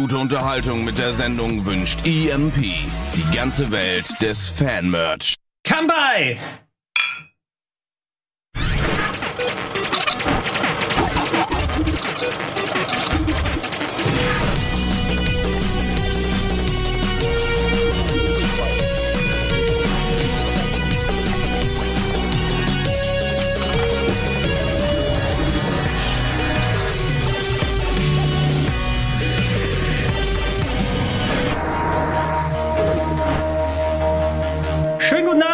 gute Unterhaltung mit der Sendung wünscht EMP. Die ganze Welt des Fanmerch. Kambai! Schönen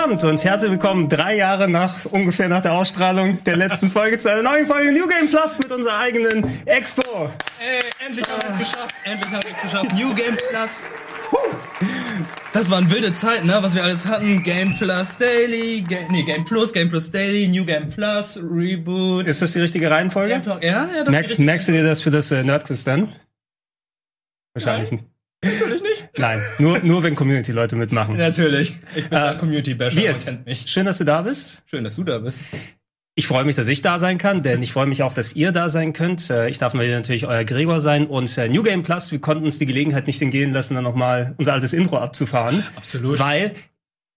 Abend und herzlich willkommen drei Jahre nach ungefähr nach der Ausstrahlung der letzten Folge zu einer neuen Folge New Game Plus mit unserer eigenen Expo. Ey, endlich haben wir es geschafft. Endlich haben wir es geschafft. New Game Plus. Das waren wilde Zeiten, ne? Was wir alles hatten. Game Plus Daily, Game, nee, Game Plus, Game Plus Daily, New Game Plus, Reboot. Ist das die richtige Reihenfolge? Talk. Ja, ja, das Merkst, merkst du dir das für das äh, Nerdquiz dann? Wahrscheinlich nicht. Natürlich nicht. Nein, nur, nur wenn Community-Leute mitmachen. Natürlich. Ich bin Äh, ein Community-Basher, man kennt mich. schön, dass du da bist. Schön, dass du da bist. Ich freue mich, dass ich da sein kann, denn ich freue mich auch, dass ihr da sein könnt. Äh, Ich darf natürlich euer Gregor sein und äh, New Game Plus, wir konnten uns die Gelegenheit nicht entgehen lassen, dann nochmal unser altes Intro abzufahren. Absolut. Weil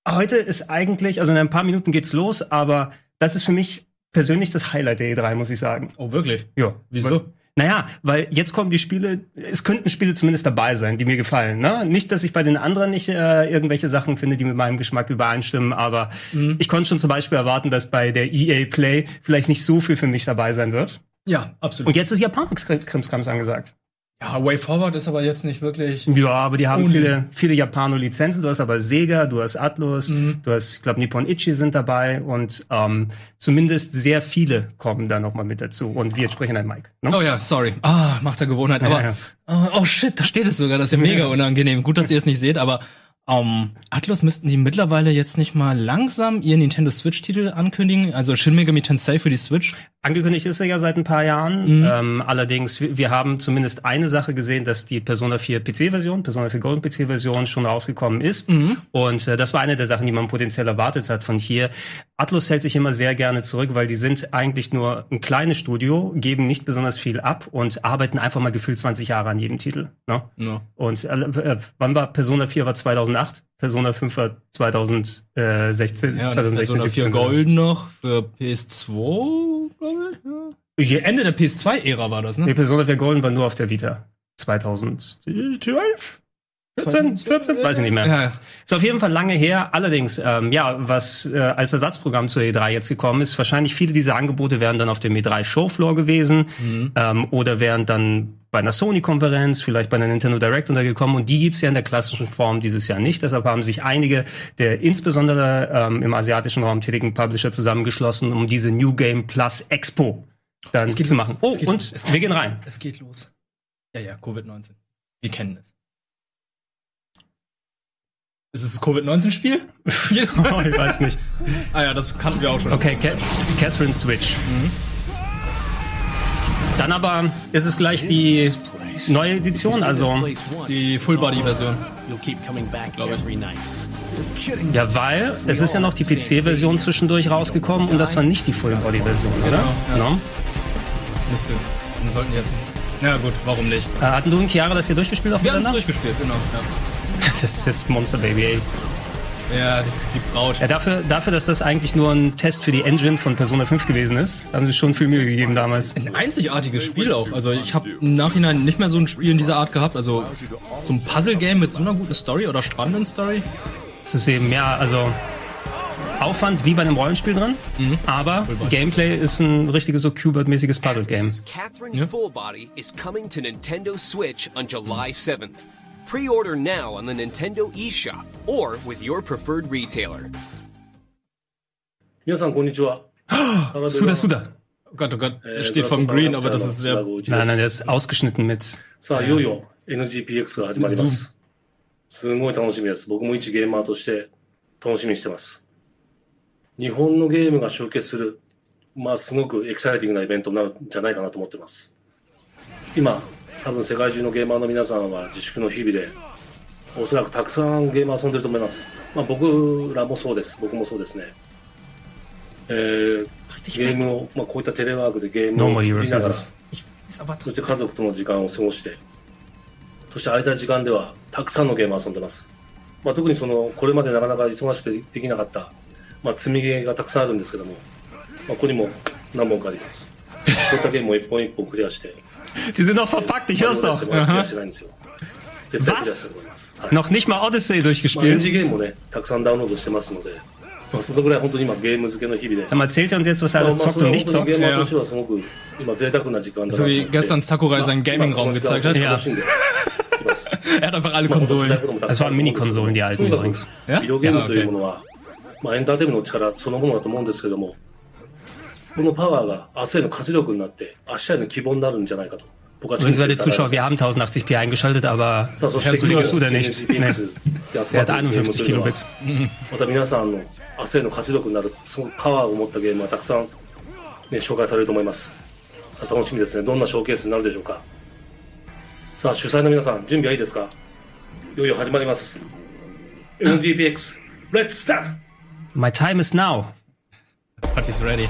heute ist eigentlich, also in ein paar Minuten geht's los, aber das ist für mich persönlich das Highlight der E3, muss ich sagen. Oh, wirklich? Ja. Wieso? Naja, weil jetzt kommen die Spiele, es könnten Spiele zumindest dabei sein, die mir gefallen. Ne? Nicht, dass ich bei den anderen nicht äh, irgendwelche Sachen finde, die mit meinem Geschmack übereinstimmen, aber Mhm. ich konnte schon zum Beispiel erwarten, dass bei der EA Play vielleicht nicht so viel für mich dabei sein wird. Ja, absolut. Und jetzt ist Japanik-Krimskrams angesagt. Ja, Way Forward ist aber jetzt nicht wirklich. Ja, aber die haben viele, viele Japano-Lizenzen. Du hast aber Sega, du hast Atlus, Mhm. du hast, ich glaube, Nippon Ichi sind dabei und ähm, zumindest sehr viele kommen da nochmal mit dazu. Und wir sprechen ein Mike. Ne? Oh ja, sorry. Ah, macht der Gewohnheit. Aber, Ja, Oh, oh shit, da steht es sogar. Das ist ja mega unangenehm. Gut, dass ihr es nicht seht, aber ähm, Atlus müssten die mittlerweile jetzt nicht mal langsam ihr Nintendo Switch-Titel ankündigen. Also Shin Megami Tensei für die Switch. Angekündigt ist er ja seit ein paar Jahren. Ähm, allerdings, wir, haben zumindest eine Sache gesehen, dass die Persona 4 PC-Version, Persona 4 Golden PC-Version schon rausgekommen ist. Und äh, das war eine der Sachen, die man potenziell erwartet hat von hier. Atlus hält sich immer sehr gerne zurück, weil die sind eigentlich nur ein kleines Studio, geben nicht besonders viel ab und arbeiten einfach mal gefühlt 20 Jahre an jedem Titel. Ne? Ja. Und äh, äh, wann war Persona 4 war 2008, Persona 5 war 2016, Ja, 2016, und Persona 4 17. Gold noch für PS2, glaube ich. Ja. Ende der PS2-Ära war das, Nee, ne? Persona 4 Golden war nur auf der Vita. 2012? 14? 14? Weiß ich nicht mehr. Ja. Ist auf jeden Fall lange her. Allerdings, ähm, ja, was äh, als Ersatzprogramm zur E3 jetzt gekommen ist, wahrscheinlich viele dieser Angebote wären dann auf dem E3 Showfloor gewesen ähm, oder wären dann bei einer Sony-Konferenz, vielleicht bei einer Nintendo Direct untergekommen. Und die gibt's ja in der klassischen Form dieses Jahr nicht. Deshalb haben sich einige der insbesondere ähm, im asiatischen Raum tätigen Publisher zusammengeschlossen, um diese New Game Plus Expo dann zu los. machen. Oh, Es geht und los. Wir gehen los. rein. Es geht los. Ja, ja, Covid-19. Wir kennen es. Ist es das Covid-19-Spiel? Jedes Oh, Mal. ich weiß nicht. Ah ja, das kannten wir auch schon. Okay, Ca Catherine Switch. Dann aber ist es gleich die neue Edition, also Die Full-Body-Version. glaube ich. ja, weil es ist ja noch die PC-Version zwischendurch rausgekommen und das war nicht die Full-Body-Version, oder? Genau, ja. No? Das müsste. Wir sollten jetzt. Na gut, warum nicht? Äh, hatten du und Chiara das hier durchgespielt auf Wir haben es durchgespielt, genau. Das ist das Monster Baby, ey. Ja, ja die, die Braut. Ja, dafür, dafür, dass das eigentlich nur ein Test für die Engine von Persona 5 gewesen ist, haben sie schon viel Mühe gegeben damals. Ein einzigartiges Spiel auch. Also ich habe im Nachhinein nicht mehr so ein Spiel in dieser Art gehabt. Also so ein Puzzle-Game mit so einer guten Story oder spannenden Story. Es ist eben mehr, also Aufwand wie bei einem Rollenspiel drin, aber Gameplay ist ein richtiges so Qbert-mäßiges Puzzle-Game. Catherine 7th. Pre-order now on the Nintendo eShop or with your preferred retailer. 皆さんこんにちは。Suda Suda. Oh Gott, oh Gott, Äh, steht vom Green, aber das ist sehr. Nein, nein, der ist ausgeschnitten mit. さあ、いよいよ NGPX が始まります。すごい楽しみです。僕も一ゲーマーとして楽しみにしてます。日本のゲームが集結する、まあ、すごくエキサイティングなイベントになるんじゃないかなと思ってます。今、多分世界中のゲーマーの皆さんは自粛の日々で、おそらくたくさんゲーム遊んでると思います。まあ、僕らもそうです。僕もそうですね。えー、ゲームを、まあ、こういったテレワークでゲームを作りながら、そして家族との時間を過ごして、そして空いた時間ではたくさんのゲームを遊んでます。まあ、特にその、これまでなかなか忙しくてできなかった、まあ、積みゲーがたくさんあるんですけども、まあ、ここにも何本かあります。こういったゲームを一本一本クリアして、Die sind noch verpackt, ich hör's doch. Was? Noch nicht mal Odyssey durchgespielt? Sag mal, erzählt er uns jetzt, was er alles zockt und nicht zockt? Ja. So wie gestern Sakurai seinen Gaming-Raum gezeigt hat. Ja. er hat einfach alle Konsolen. Es waren Mini-Konsolen, die alten übrigens. Ja? ja okay. このパワーが明日への活力になって、明日への希望になるんじゃないかと。僕は信 Übrigens, werte Zuschauer, wir haben 1080p eingeschaltet, aber さあ、そして hörst du, 今 hörst du denn nicht? Nee. Er ま hat っているゲーム51というのは Kilobit. また皆さんの明日への活力になる、そのパワーを持ったゲームはたくさん、ね、紹介されると思います。さあ、楽しみですね。どんなショーケースになるでしょうか？さあ、主催の皆さん、準備はいいですか？いよいよ始まります。NGPX、Let's start! My time is now. Party's ready.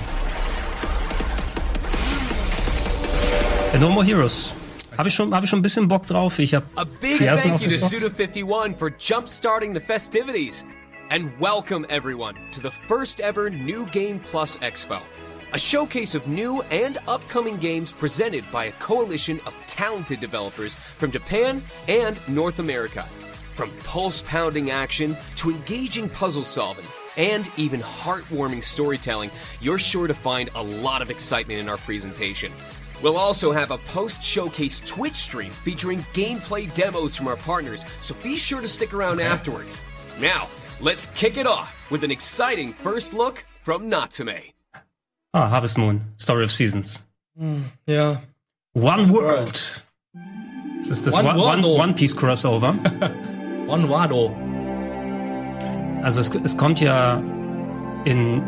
No More Heroes. Habe ich, schon, hab ich schon ein bisschen Bock drauf. Ich habe A big die ersten thank you to aufgezockt. Suda51 for jump-starting the festivities. And welcome everyone to the first ever New Game Plus Expo. A showcase of new and upcoming games presented by a coalition of talented developers from Japan and North America. From pulse-pounding action to engaging puzzle solving and even heartwarming storytelling, you're sure to find a lot of excitement in our presentation. We'll also have a post showcase Twitch stream featuring gameplay demos from our partners, so be sure to stick around afterwards. Now, let's kick it off with an exciting first look from Natsume. Ah, Harvest Moon. Story of Seasons. Yeah. One World. Das ist das One One, World. One, One Piece Crossover. One Wado. Also es, es kommt ja in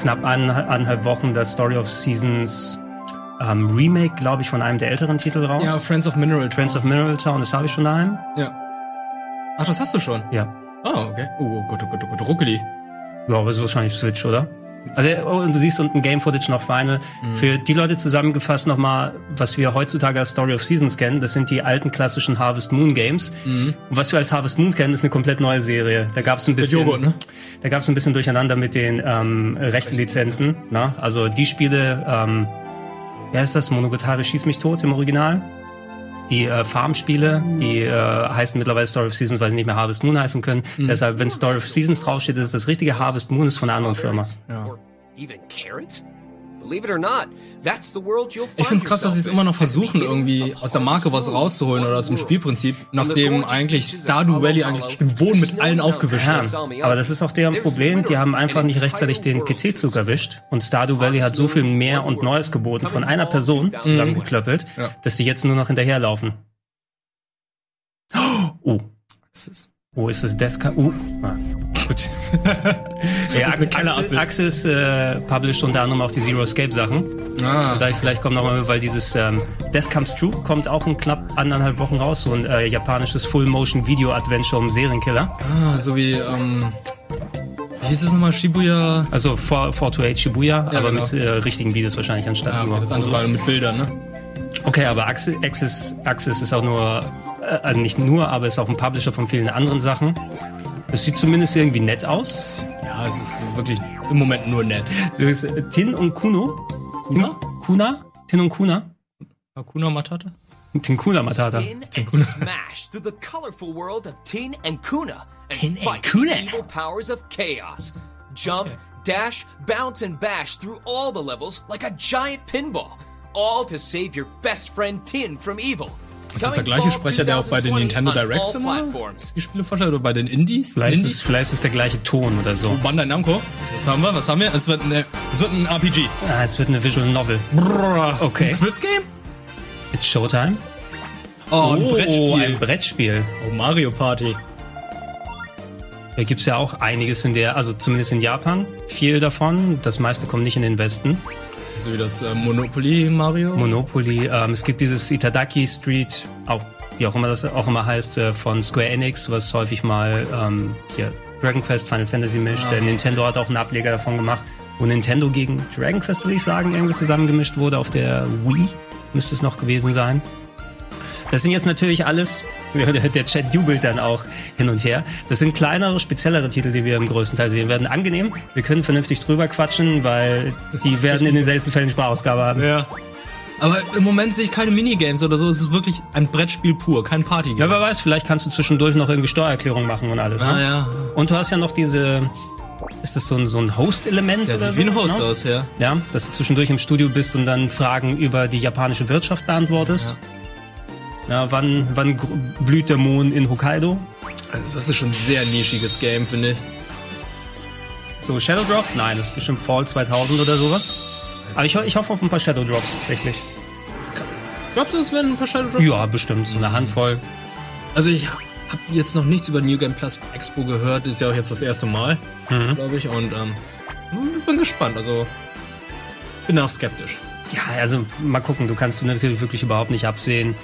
knapp eineinhalb eineinhalb Wochen das Story of Seasons ähm, Remake, glaube ich, von einem der älteren Titel raus. Ja, Friends of Mineral. Friends of Mineral Town, das habe ich schon daheim. Ja. Ach, das hast du schon? Ja. Oh, okay. Oh, Gott, oh Gott, oh Gott. Ruckeli. Ja, aber ist wahrscheinlich Switch, oder? Also, oh, und du siehst unten Game Footage noch Final. Für die Leute zusammengefasst nochmal, was wir heutzutage als Story of Seasons kennen, das sind die alten klassischen Harvest Moon Games. Und was wir als Harvest Moon kennen, ist eine komplett neue Serie. Da gab es ein bisschen, Joghurt, ne? da gab es ein bisschen Durcheinander mit den ähm, Rechtelizenzen. Na? Also die Spiele, ähm, wer ist das? Monogatari schieß mich tot im Original. Die äh, Farmspiele, die äh, heißen mittlerweile Story of Seasons, weil sie nicht mehr Harvest Moon heißen können. Deshalb, wenn Story of Seasons draufsteht, ist es das richtige Harvest Moon, ist von einer anderen Firma. Or even carrots? Believe it or not, that's the world you'll find Ich find's krass, dass sie es immer noch versuchen, irgendwie of aus der Marke was rauszuholen oder aus dem Spielprinzip, nachdem eigentlich Stardew Valley of eigentlich den Boden mit allen aufgewischt hat. Aber das ist auch deren Problem. Die haben einfach nicht rechtzeitig den PC-Zug erwischt. Und Stardew Valley hat so viel mehr und Neues geboten von einer Person zusammengeklöppelt, Ja. dass die jetzt nur noch hinterherlaufen. Oh, ist- oh, ist das Death Oh, ah. ja, kleine Axis, Asse. Axis äh, published unter anderem auch die Zero Escape Sachen. Ah, Da ich vielleicht kommt nochmal, weil dieses ähm, Death Comes True kommt auch in knapp anderthalb Wochen raus, so ein äh, japanisches Full-Motion-Video-Adventure um Serienkiller. ah, so wie, ähm, wie hieß es nochmal? Shibuya? Also 4, 428 Shibuya, aber genau. mit äh, richtigen Videos wahrscheinlich anstatt Ja, okay, nur das andere war mit Bildern, ne? Okay, aber Axis, Axis, Axis ist auch nur, äh, also nicht nur, aber ist auch ein Publisher von vielen anderen Sachen. Das sieht zumindest irgendwie nett aus. Ja, es ist wirklich im Moment nur nett. Äh, Tin und Kuno. Kuna? Kuna? Tin und Kuna? Hakuna Matata? Tin Kuna Matata. And smash through the colorful world of Tin and Kuna and Tin and Kuna. evil powers of chaos. Jump, dash, bounce, and bash through all the levels like a giant pinball. All to save your best friend Tin from evil. Ist das der gleiche Sprecher, der auch bei den Nintendo Directs immer die Spiele vorstellt oder bei den Indies? Vielleicht ist, Indies? vielleicht ist der gleiche Ton oder so. Bandai Namco. Was haben wir? Was haben wir? Es wird, eine, es wird ein RPG. Ah, es wird eine Visual Novel. Okay. Ein Quizgame? It's Showtime. Oh, ein Brettspiel. ein Brettspiel. oh, Mario Party. Da gibt's ja auch einiges in der, also zumindest in Japan, viel davon. Das meiste kommt nicht in den Westen. So wie das äh, Monopoly Mario. Monopoly, ähm, es gibt dieses Itadaki Street, auch wie auch immer das auch immer heißt, äh, von Square Enix, was häufig mal ähm, hier Dragon Quest, Final Fantasy mischt. Der Nintendo hat auch einen Ableger davon gemacht, wo Nintendo gegen Dragon Quest, würde ich sagen, irgendwie zusammengemischt wurde auf der Wii. Müsste es noch gewesen sein. Das sind jetzt natürlich alles, der Chat jubelt dann auch hin und her. Das sind kleinere, speziellere Titel, die wir im größten Teil sehen werden. Angenehm, wir können vernünftig drüber quatschen, weil die werden in den seltensten Fällen Sprachausgabe haben. Ja. Aber im Moment sehe ich keine Minigames oder so. Es ist wirklich ein Brettspiel pur, kein Partygame. Ja, wer weiß, vielleicht kannst du zwischendurch noch irgendwie Steuererklärung machen und alles. Ne? Ah ja. Und du hast ja noch diese, ist das so ein, so ein Host-Element oder sieht wie ein Host ne? aus, ja. Ja, dass du zwischendurch im Studio bist und dann Fragen über die japanische Wirtschaft beantwortest. Ja, wann, wann gr- blüht der Mond in Hokkaido? Also Das ist schon ein sehr nischiges Game, finde ich. So, Shadow Drop? Nein, das ist bestimmt Fall 2000 oder sowas. Aber ich, ich hoffe auf ein paar Shadow Drops tatsächlich. Glaubst du, es werden ein paar Shadow Drop? Ja, bestimmt, so eine Handvoll. Also ich habe jetzt noch nichts über New Game Plus Expo gehört. Ist ja auch jetzt das erste Mal, glaube ich. Und ähm, ich bin gespannt. Also bin auch skeptisch. Ja, also mal gucken, du kannst natürlich wirklich überhaupt nicht absehen.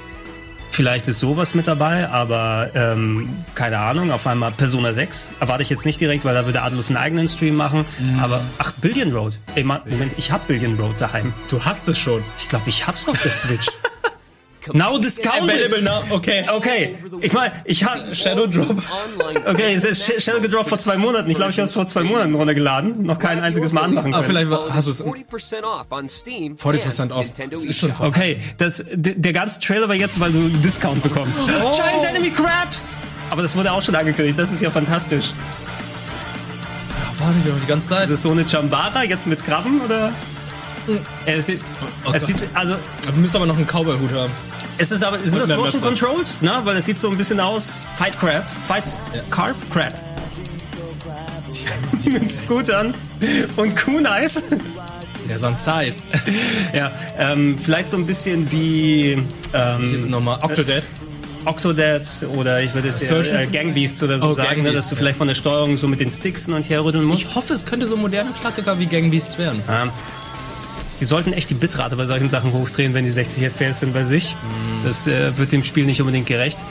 Vielleicht ist sowas mit dabei, aber ähm, keine Ahnung, auf einmal Persona 6 erwarte ich jetzt nicht direkt, weil da würde Atlus einen eigenen Stream machen. Aber ach, Billion Road. Ey, Moment, ich hab Billion Road daheim. Du hast es schon. Ich glaube, ich hab's auf der Switch. Now discounted. now. Okay. Okay, ich meine, ich hab Shadow Drop. Okay, es ist Sh- Shadow gedroppt vor zwei Monaten. Ich glaube, ich habe es vor zwei Monaten runtergeladen. Noch kein einziges Mal anmachen Ah, können. vielleicht war- hast du es. 40% off on Steam 40% and off. Nintendo Das ist schon. Okay, das, der ganze Trailer war jetzt, weil du einen Discount bekommst. Oh. Giant Enemy Crabs! Aber das wurde auch schon angekündigt. Das ist ja fantastisch. Ach, warte ich die ganze Zeit. Ist es so eine Chambara jetzt mit Krabben oder? Es sieht, Oh es Gott. sieht, also, Du müsst aber noch einen Cowboy-Hut haben. Es ist aber, sind das Motion Website. Controls? Ne? Weil es sieht so ein bisschen aus. Fight Crab. Fight Carp Crab. Mit Scootern und Kunais. Der so ein Size. Ja, ähm, vielleicht so ein bisschen wie ähm, Ist es nochmal Octodad? Octodad oder ich würde jetzt eher, äh, Gangbeasts oder so Oh, sagen, ne, Gangbeasts, dass du ja. vielleicht von der Steuerung so mit den Sticks und her rütteln musst. Ich hoffe, es könnte so moderne Klassiker wie Gang Beasts werden. Ja. Die sollten echt die Bitrate bei solchen Sachen hochdrehen, wenn die 60 FPS sind bei sich. Mhm. Das äh, wird dem Spiel nicht unbedingt gerecht.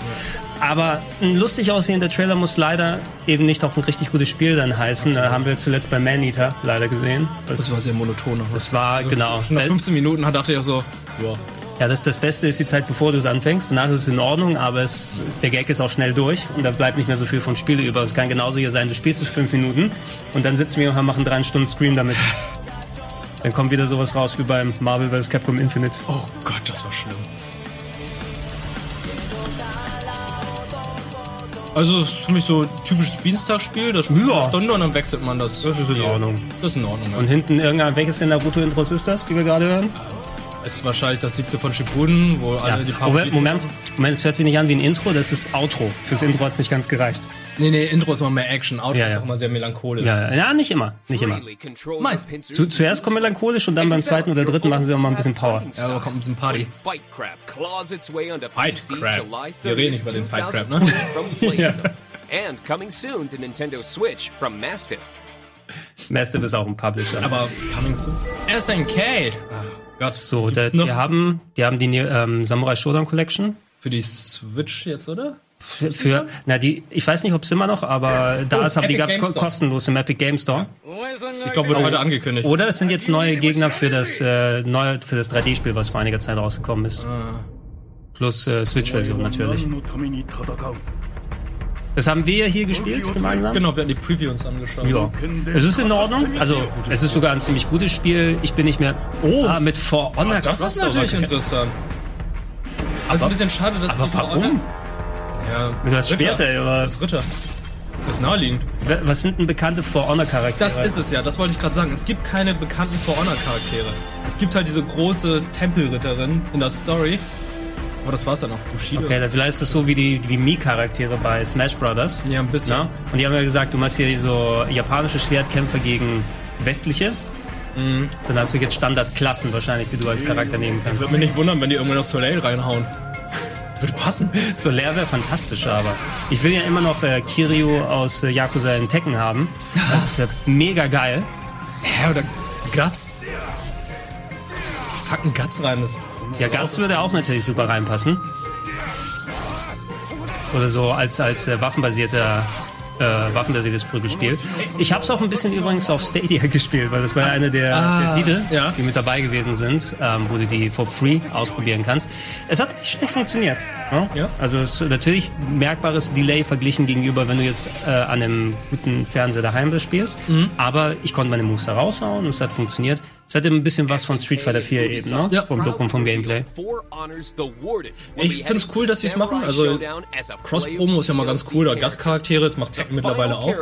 Aber ein lustig aussehender Trailer muss leider eben nicht auch ein richtig gutes Spiel dann heißen. Da haben wir zuletzt bei Maneater leider gesehen. Das, war sehr monoton. das war, genau. Schon nach 15 Minuten hat- dachte ich auch so, ja. Ja, das, das Beste ist die Zeit, bevor du es anfängst. Danach ist es in Ordnung, aber es, der Gag ist auch schnell durch und da bleibt nicht mehr so viel vom Spiel über. Es kann genauso hier sein, du spielst es fünf Minuten und dann sitzen wir und machen drei Stunden Scream damit. Dann kommt wieder sowas raus wie beim Marvel vs. Capcom Infinite. Oh Gott, das war schlimm. Also, es ist für mich so ein typisches Beanstalk-Spiel. Das spielt Ja. eine Stunde und dann wechselt man das. Das ist in Ordnung. Das ist in Ordnung. Und hinten irgendein, welches der Naruto-Intros ist das, die wir gerade hören? Ist wahrscheinlich das siebte von Shippuden, wo alle die paar Moment, Moment, Moment, es hört sich nicht an wie ein Intro, das ist Outro. Fürs Intro hat es nicht ganz gereicht. Nee, nee, Intro ist immer mehr Action. Outro Ja, ist ja. auch immer sehr melancholisch. Ja, ja nicht immer, nicht immer. Meist. Zu, zuerst kommt melancholisch und dann beim zweiten oder dritten machen sie auch mal ein bisschen Power. Ja, da kommt ein bisschen Party. Fight Crab claws its way onto Fight PC Crab. July Wir 30th, reden nicht über den Fight Crab, ne? 2020 from Playzone. And coming soon to Nintendo Switch from Mastiff. Mastiff ist auch ein Publisher. Aber coming soon. SNK. Ah, Gott, So, da, die haben, die haben die ähm, Samurai Shodown Collection. für die Switch jetzt, oder? Für, für na die, ich weiß nicht, ob es immer noch, aber da Oh, ist, aber die gab es kostenlos im Epic Game Store. Ich glaube, wurde heute angekündigt. Oder es sind jetzt neue Gegner für das äh, neue für das 3D-Spiel, was vor einiger Zeit rausgekommen ist. Ah. Plus äh, Switch-Version natürlich. Das haben wir hier gespielt gemeinsam. Genau, wir hatten die Preview uns angeschaut. Ja, es ist in Ordnung. Also es ist sogar ein ziemlich gutes Spiel. Ich bin nicht mehr. Oh, ah, mit For Honor. Das ist Crossover. natürlich interessant. Aber es ist ein bisschen schade, dass Aber die For warum? Honor- Ja, Mit das Ritter. Schwert, ey, aber Das Ritter. Das ist naheliegend. was sind denn bekannte For Honor Charaktere? Das ist es ja, das wollte ich gerade sagen. Es gibt keine bekannten For Honor Charaktere. Es gibt halt diese große Tempelritterin in der Story. Aber das war's dann auch. Bushido. Okay, vielleicht ist das so wie die wie Mii-Charaktere bei Smash Brothers. Ja, ein bisschen. Ja? Und die haben ja gesagt, du machst hier so japanische Schwertkämpfer gegen westliche. Mhm. Dann hast du jetzt Standardklassen wahrscheinlich, die du als Charakter nehmen kannst. Würde mich nicht wundern, wenn die irgendwann noch Soleil reinhauen. Würde passen. Solar wäre fantastischer, aber ich will ja immer noch äh, Kiryu aus äh, Yakuza in Tekken haben. Das wäre mega geil. Hä, oder Guts? Packen Guts rein. Das Ja, Guts würde auch natürlich super reinpassen. Oder so als, als äh, waffenbasierter äh, waffenbasiertes Prügelspiel. Ich habe es auch ein bisschen übrigens auf Stadia gespielt, weil das war eine der, Ah, der Titel, ja. die mit dabei gewesen sind, ähm, wo du die for free ausprobieren kannst. Es hat nicht schlecht funktioniert. Ne? Ja. Also es ist natürlich merkbares Delay verglichen gegenüber, wenn du jetzt äh, an einem guten Fernseher daheim das spielst. Mhm. Aber ich konnte meine Moves da raushauen und es hat funktioniert. Es hatte ein bisschen was von Street Fighter 4 eben, ne? Ja. Vom Look und vom Gameplay. Ich find's cool, dass die's machen. Also, Cross-Promo ist ja mal ganz cool, oder Gastcharaktere, das macht Tekken mittlerweile auch.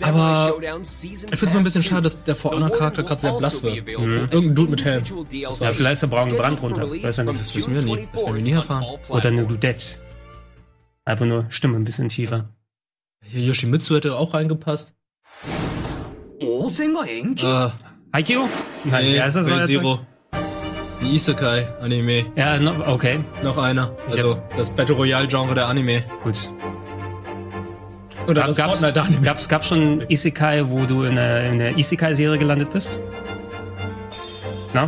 Aber ich find's nur ein bisschen schade, dass der For Honor-Charakter gerade sehr blass wird. Mhm. Irgendein Dude mit Helm. Ja, vielleicht ist der braune Brand runter. Weiß ja nicht. Das wissen wir nie. Das werden wir nie erfahren. Oder eine Dudette. Einfach nur Stimme ein bisschen tiefer. Hier Yoshimitsu hätte auch reingepasst. Äh, Haikyuu? Nein, nee, ist das? Jetzt Zero. Ein Isekai-Anime. sagen? Ja, no, okay, Noch einer. Also, das Battle Royale-Genre der Anime. gut. Oder Gab, gab's, gab's, gab's schon Isekai, wo du in der, in der Isekai-Serie gelandet bist? Na?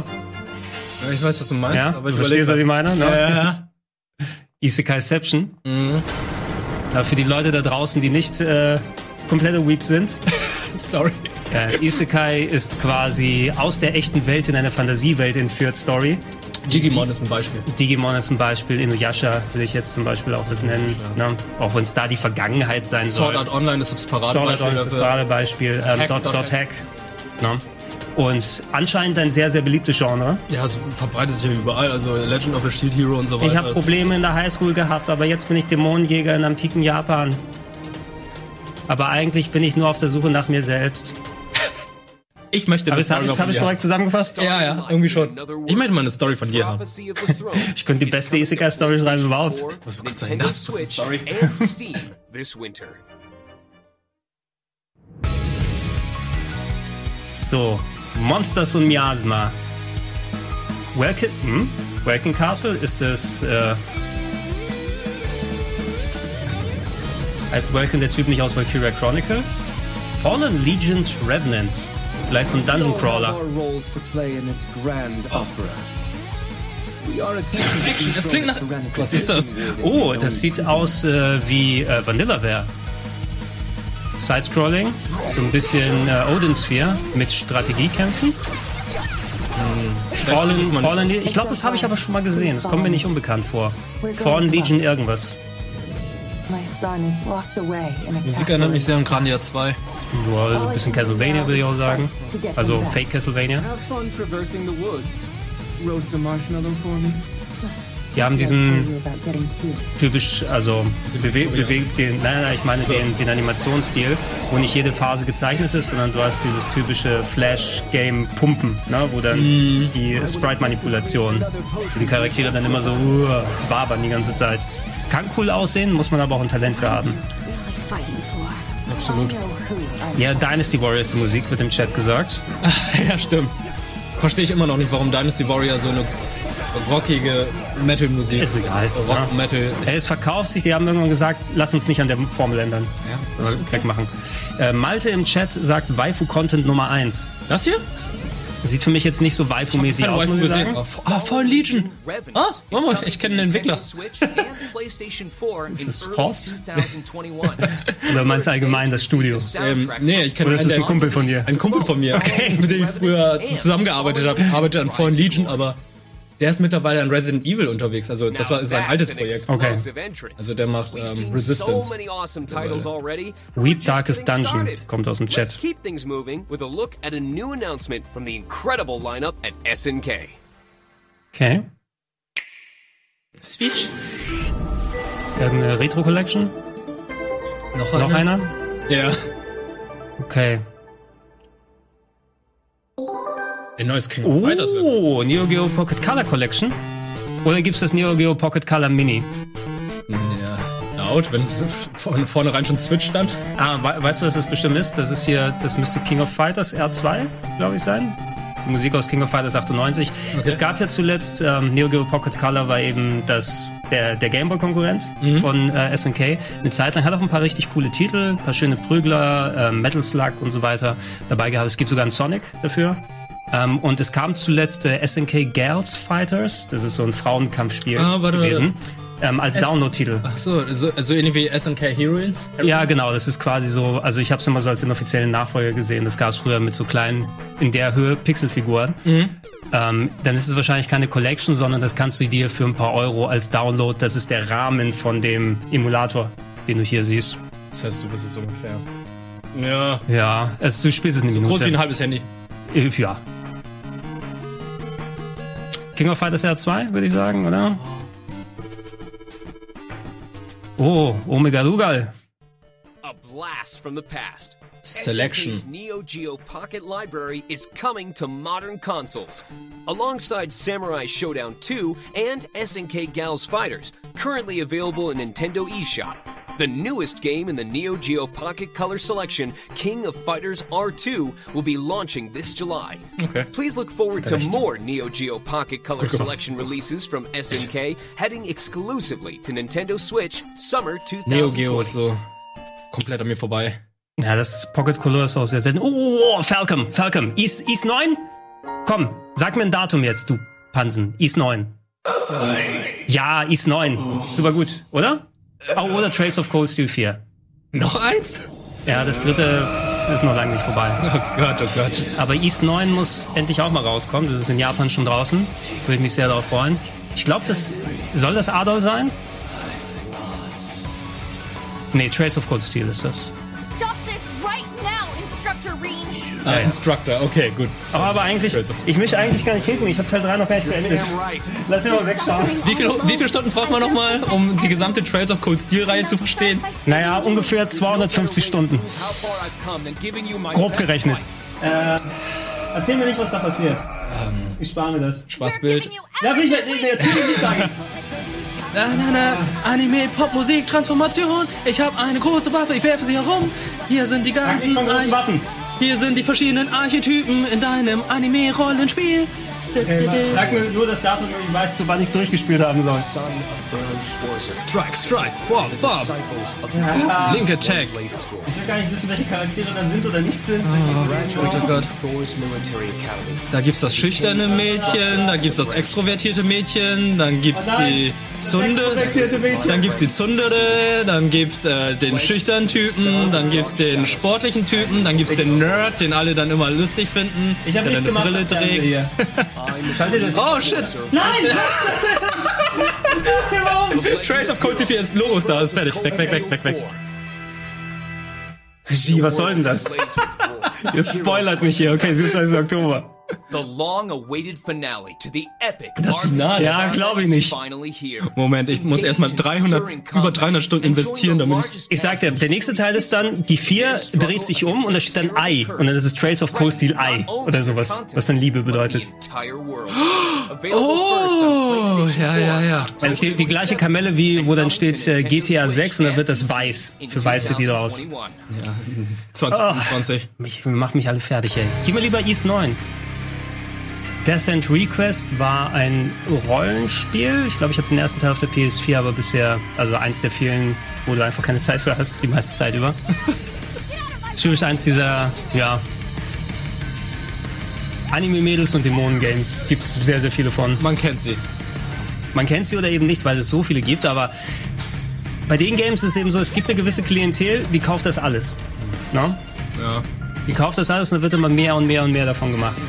Ja, Ich weiß, was du meinst, Ja? aber ich du verstehst, was ich meine? Ne? Ja, ja. Isekai-ception. Mhm. Ja, für die Leute da draußen, die nicht äh, komplette Weeps sind. Sorry. Ja, Isekai ist quasi aus der echten Welt in eine Fantasiewelt entführt Story. Digimon ist ein Beispiel. Digimon ist zum Beispiel, Inuyasha will ich jetzt zum Beispiel auch das nennen. Ne? Auch wenn es da die Vergangenheit sein Sword soll. Art Online ist das Sword Art Paradebeispiel Online ist das. Paradebeispiel. Ähm, Hack, Dot, Dot Dot Hack. Hack. Ne? Und anscheinend ein sehr, sehr beliebtes Genre. Ja, es verbreitet sich ja überall. Also Legend of the Shield Hero und so weiter. Ich habe Probleme in der Highschool gehabt, aber jetzt bin ich Dämonenjäger in antiken Japan. Aber eigentlich bin ich nur auf der Suche nach mir selbst. Ich möchte Habe eine ich Story hab von ich korrekt zusammengefasst? Ja, ja, irgendwie schon. Ich möchte mal eine Story von dir haben. Ich könnte die beste Isekai-Story schreiben überhaupt. Muss mal kurz eine Nass putzen, sorry. and Steam this winter. So, Monsters und Miasma. Welkin, hm? Welkin Castle ist es, äh, heißt Welkin der Typ nicht aus Valkyria Chronicles? Fallen Legion Revenants. Vielleicht so ein Dungeon Crawler. Das klingt nach... Was ist das? Oh, das sieht aus äh, wie äh, Vanillaware. Sidescrolling, so ein bisschen äh, Odin Sphere mit Strategiekämpfen. Fallen, man- Fallen, ich glaube, das habe ich aber schon mal gesehen. Das kommt mir nicht unbekannt vor. Fallen Legion irgendwas. Musik erinnert mich sehr an Grandia 2. Ja, so ein bisschen Castlevania würde ich auch sagen. Also Fake Castlevania. Have fun traversing the woods. Roast a marshmallow for me. Die haben diesen typisch, also bewe bewegt den, nein, nein, ich meine den, den Animationsstil, wo nicht jede Phase gezeichnet ist, sondern du hast dieses typische Flash-Game-Pumpen, ne, wo dann die Sprite-Manipulation, wo die Charaktere dann immer so uh, wabern die ganze Zeit. Kann cool aussehen, muss man aber auch ein Talent für haben. Absolut. Ja, Dynasty Warriors die Musik, wird im Chat gesagt. ja, stimmt. Verstehe ich immer noch nicht, warum Dynasty Warrior so eine rockige Metal-Musik... Ist egal. Rock-Metal... Hey, es verkauft sich, die haben irgendwann gesagt, lass uns nicht an der Formel ändern. Ja. Oder Wegmachen. Äh, Malte im Chat sagt Waifu-Content Nummer 1. Das hier? Sieht für mich jetzt nicht so Waifu-mäßig aus, Waifu muss ich gesehen. sagen. Ah, Fallen Legion. Ah, warte mal, ich kenne den Entwickler. Ist das Horst? Oder meinst du allgemein das Studio? Ähm, nee, ich kenne Oder ist einen, das ein Kumpel von dir? Ein Kumpel von mir, mit dem ich früher zusammengearbeitet habe, arbeitet an Fallen Legion, aber der ist mittlerweile an Resident Evil unterwegs. Also das war ist sein altes Projekt. Okay. Also der macht ähm, Resistance. Weep Darkest Dungeon kommt aus dem Let's Chat. keep things moving with a look at a new announcement from the incredible lineup at SNK. Okay. Switch. Irgendeine Retro-Collection? Noch, Noch einer? Ja. Okay. Ein neues King of Fighters wird. Oh, Neo Geo Pocket Color Collection? Oder gibt's das Neo Geo Pocket Color Mini? Ja. Laut, wenn es von vornherein schon Switch stand. Ah, we weißt du, was das bestimmt ist? Das ist hier, das müsste King of Fighters R2, glaube ich, sein. Die Musik aus King of Fighters 98. Es gab ja zuletzt, ähm, Neo Geo Pocket Color war eben das, der, der Gameboy-Konkurrent von äh, SNK. Eine Zeit lang hat auch ein paar richtig coole Titel, ein paar schöne Prügler, ähm, Metal Slug und so weiter dabei gehabt. Es gibt sogar einen Sonic dafür. Ähm, und es kam zuletzt äh, SNK Girls Fighters. Das ist so ein Frauenkampfspiel Ah, warte, warte. gewesen. ähm, als Download-Titel. Ach so, so, so ähnlich wie SNK Heroines? Ja, genau, das ist quasi so, also ich habe es immer so als inoffiziellen Nachfolger gesehen. Das gab es früher mit so kleinen, in der Höhe Pixelfiguren. Ähm, dann ist es wahrscheinlich keine Collection, sondern das kannst du dir für ein paar Euro als Download, das ist der Rahmen von dem Emulator, den du hier siehst. Das heißt, du bist es ungefähr. Ja. Ja, also du spielst es nicht Groß wie ein Minute. halbes Handy. Äh, Ja. King of Fighters R2, würde ich sagen, oder? Oh, Omega Rugal. A blast from the past. Selection. SNK's Neo Geo Pocket Library is coming to modern consoles. Alongside Samurai Showdown 2 and SNK Gals Fighters, currently available in Nintendo eShop. The newest game in the Neo Geo Pocket Color Selection, King of Fighters R2, will be launching this July. Okay. Please look forward to more Neo Geo Pocket Color Selection releases from SNK, heading exclusively to Nintendo Switch summer 2020. Neo Geo ist so komplett an mir vorbei. Ja, das Pocket Color ist auch sehr selten. Oh, oh Falcom, Falcom. Is, Is 9? Komm, sag mir ein Datum jetzt, du Pansen. Is 9. Ja, Is 9. Super gut, oder? Oh, oder Trails of Cold Steel 4. Noch eins? Ja, das dritte ist, ist noch lange nicht vorbei. Oh Gott, oh Gott. Aber East 9 muss endlich auch mal rauskommen. Das ist in Japan schon draußen. Würde mich sehr darauf freuen. Ich glaube, das soll das Adol sein? Nee, Trails of Cold Steel ist das. Ah, Instructor, okay, gut. Aber, aber eigentlich, ich möchte eigentlich gar nicht hinten. Ich habe Teil 3 noch gar nicht beendet. Lass mich mal wegschauen. Wie, viel, wie viele Stunden braucht man nochmal, um die gesamte Trails of Cold Steel Reihe zu verstehen? Naja, ungefähr 250 Stunden. Grob gerechnet. Äh, erzähl mir nicht, was da passiert. Ich spare mir das. Schwarzbild. Darf ich, erzähl mir nicht sagen. Na, na, na, Anime, Popmusik, Transformation. Ich habe eine große Waffe, ich werfe sie herum. Hier sind die ganzen von großen Waffen. Hier sind die verschiedenen Archetypen in deinem Anime-Rollenspiel. Sag mir nur das Datum, damit ich weiß, zu wann ich es durchgespielt haben soll. Strike, strike, Bob, Bob. Link Attack. Ich will gar nicht wissen, welche Charaktere da sind oder nicht sind. Oh Gott. Da gibt's das schüchterne Mädchen, da gibt's das extrovertierte Mädchen, dann gibt's die Zunde, dann gibt's die Zundere, dann gibt's äh, den schüchternen Typen, dann gibt's den sportlichen Typen, dann gibt's den Nerd, den alle dann immer lustig finden, Ich habe der nichts dann eine gemacht. Brille trägt. Oh shit! Nein! Warum? Trails of Cold Steel 4 ist Logos da, ist fertig. Weg, weg, weg, weg, weg. Regie, was soll denn das? Ihr spoilert mich hier. Okay, 27. Oktober. The long-awaited finale to the epic Das Finale? Ja, glaub ich nicht. Moment, ich muss erstmal 300, über 300 Stunden investieren, damit ich... Ich sag dir, der nächste Teil ist dann, die 4 dreht sich um und da steht dann Ei. Und dann ist es Trails of Cold Steel Ei. Oder sowas. Was dann Liebe bedeutet. Oh, ja, ja, ja. Also die, die gleiche Kamelle wie, wo dann steht äh, GTA 6 und dann wird das Weiß. Für Weiß City draus. 2025. Mich, macht mich alle fertig, ey. Gib mir lieber East 9. Death and Request war ein Rollenspiel. Ich glaube, ich habe den ersten Teil auf der PS4, aber bisher, also eins der vielen, wo du einfach keine Zeit für hast, die meiste Zeit über. Typisch eins dieser, ja, Anime-Mädels und Dämonen-Games. Gibt's sehr, sehr viele von. Man kennt sie. Man kennt sie oder eben nicht, weil es so viele gibt, aber bei den Games ist es eben so, es gibt eine gewisse Klientel, die kauft das alles. No? Ja. Die kauft das alles und dann wird immer mehr und mehr und mehr davon gemacht.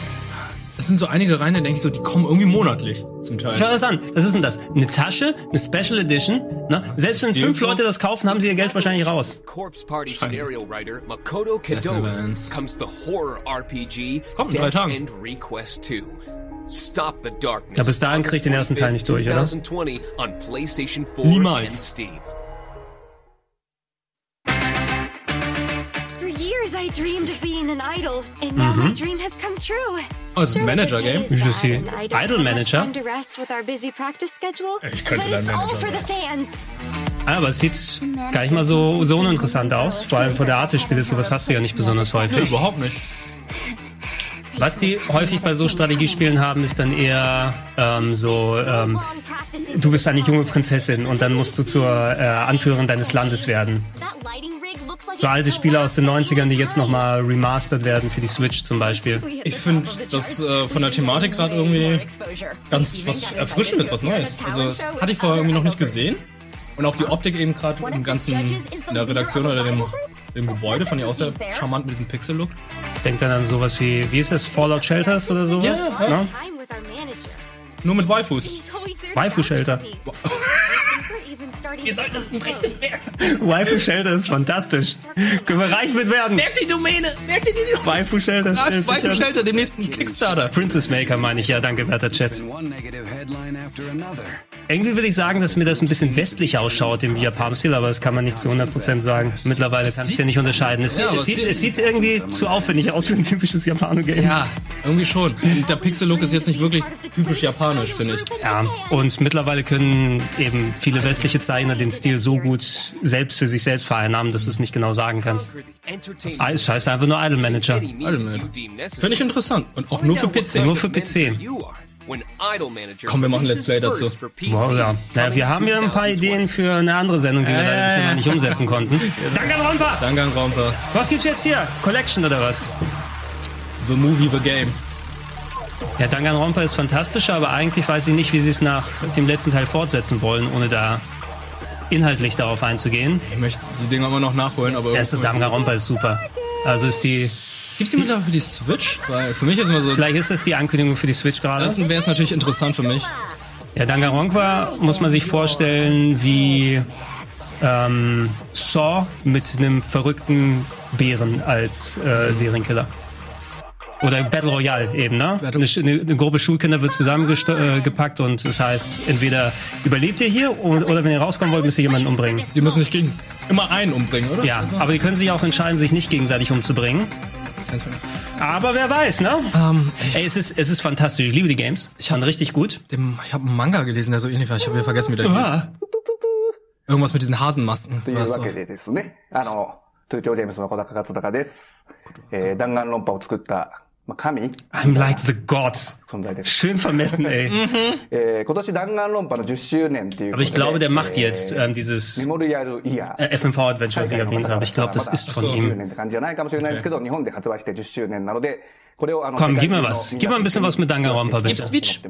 Es sind so einige rein, da denke ich so, die kommen irgendwie monatlich zum Teil. Schau das an. Was ist denn das? Eine Tasche, eine Special Edition. Ne? Selbst wenn fünf? Leute das kaufen, haben sie ihr Geld wahrscheinlich raus. Corpse Party scenario writer Makoto Kadoa Deathlands. comes the horror RPG Kommt in drei Death Tagen. Request 2. Stop the darkness. Ja, bis dahin krieg ich den ersten Teil nicht durch, oder? 2020 on PlayStation 4 Niemals. Oh, es ist ein Manager-Game? don't Idol Manager? time to rest with our busy practice schedule, Ich könnte dein Manager the fans. Aber es sieht gar nicht mal so, so uninteressant aus. Vor allem vor der Art des Spiels, sowas hast du ja nicht besonders Nee, häufig. überhaupt nicht. Was die häufig bei so Strategiespielen haben, ist dann eher ähm, so, ähm, du bist eine junge Prinzessin und dann musst du zur äh, Anführerin deines Landes werden. So alte Spiele aus den 90ern, die jetzt nochmal remastered werden für die Switch zum Beispiel. Ich finde das äh, von der Thematik gerade irgendwie ganz was Erfrischendes, was Neues. Also das hatte ich vorher irgendwie noch nicht gesehen. Und auch die Optik eben gerade im ganzen, in der Redaktion oder dem, dem Gebäude fand ich auch sehr charmant mit diesem Pixel-Look. Denkt dann an sowas wie, wie ist das, Fallout Shelters oder sowas? Ja, ja. Ne? Our manager. Nur mit Waifus. He's Wir sollten das rechtes Werk. Waifu Shelter ist fantastisch. Können wir reich mit werden. Merkt die Domäne! Merkt ihr die Domäne! Waifu Shelter. schnell Waifu. Shelter, demnächst ein Kickstarter. Princess Maker meine ich, ja, danke, werter Chat. Irgendwie würde ich sagen, dass mir das ein bisschen westlich ausschaut im Japan-Stil, aber das kann man nicht zu 100% sagen. Mittlerweile kannst du es ja nicht unterscheiden. Es, Ja, es, sieht, es sieht irgendwie zu aufwendig aus für ein typisches Japano-Game. Ja, irgendwie schon. Und der Pixel-Look ist jetzt nicht wirklich typisch japanisch, finde ich. Ja, und mittlerweile können eben viele westliche Zeichner den Stil so gut selbst für sich selbst vereinnahmen, dass du es nicht genau sagen kannst. Es heißt einfach nur Idle Manager. Finde ich interessant. Und auch nur für PC. Nur für PC. Komm, wir machen Let's Play dazu. Wow, ja. Naja, wir haben ja ein paar Ideen für eine andere Sendung, die wir leider bisher noch nicht umsetzen konnten. Danke, Romper! Danke an Raumper. Was gibt's jetzt hier? Collection oder was? The Movie, The Game. Ja, Danganronpa ist fantastisch, aber eigentlich weiß ich nicht, wie sie es nach dem letzten Teil fortsetzen wollen, ohne da inhaltlich darauf einzugehen. Ich möchte die Dinger immer noch nachholen, aber... Der erste Danganronpa ist super. Also ist die, Gibt's die mittlerweile für die Switch? Weil für mich ist immer so... vielleicht ist das die Ankündigung für die Switch gerade. Erstens wäre es natürlich interessant für mich. Ja, Danganronpa muss man sich vorstellen wie ähm, Saw mit einem verrückten Bären als äh, Serienkiller. Oder Battle Royale eben, ne? Eine, eine, Gruppe Schulkinder wird zusammengepackt und das heißt, entweder überlebt ihr hier und, oder wenn ihr rauskommen wollt, müsst ihr jemanden umbringen. Die müssen sich gegen immer einen umbringen, oder? Ja, aber die können sich auch entscheiden, sich nicht gegenseitig umzubringen Aber wer weiß, ne? Ähm, Ey, es ist, es ist fantastisch. Ich liebe die Games. Ich fand richtig gut. dem, ich habe einen Manga gelesen, der so ähnlich war. Ich habe wieder vergessen, wie der hieß. Ah, Irgendwas mit diesen Hasenmasken. という Weißt わけ du? でですね、あの、東京ゲームズの小高勝隆です。えー、弾丸論破を作った、まあ、 神 I'm like the God. Schön vermessen, ey. Mhm. Äh, aber ich glaube, der macht jetzt ähm, dieses äh, FMV Adventure, was ich erwähnt habe. Ich glaube, das ist von ihm. Okay. Komm, gib mir was. Gib mir ein bisschen was mit Danganronpa, bitte. Gib Switch.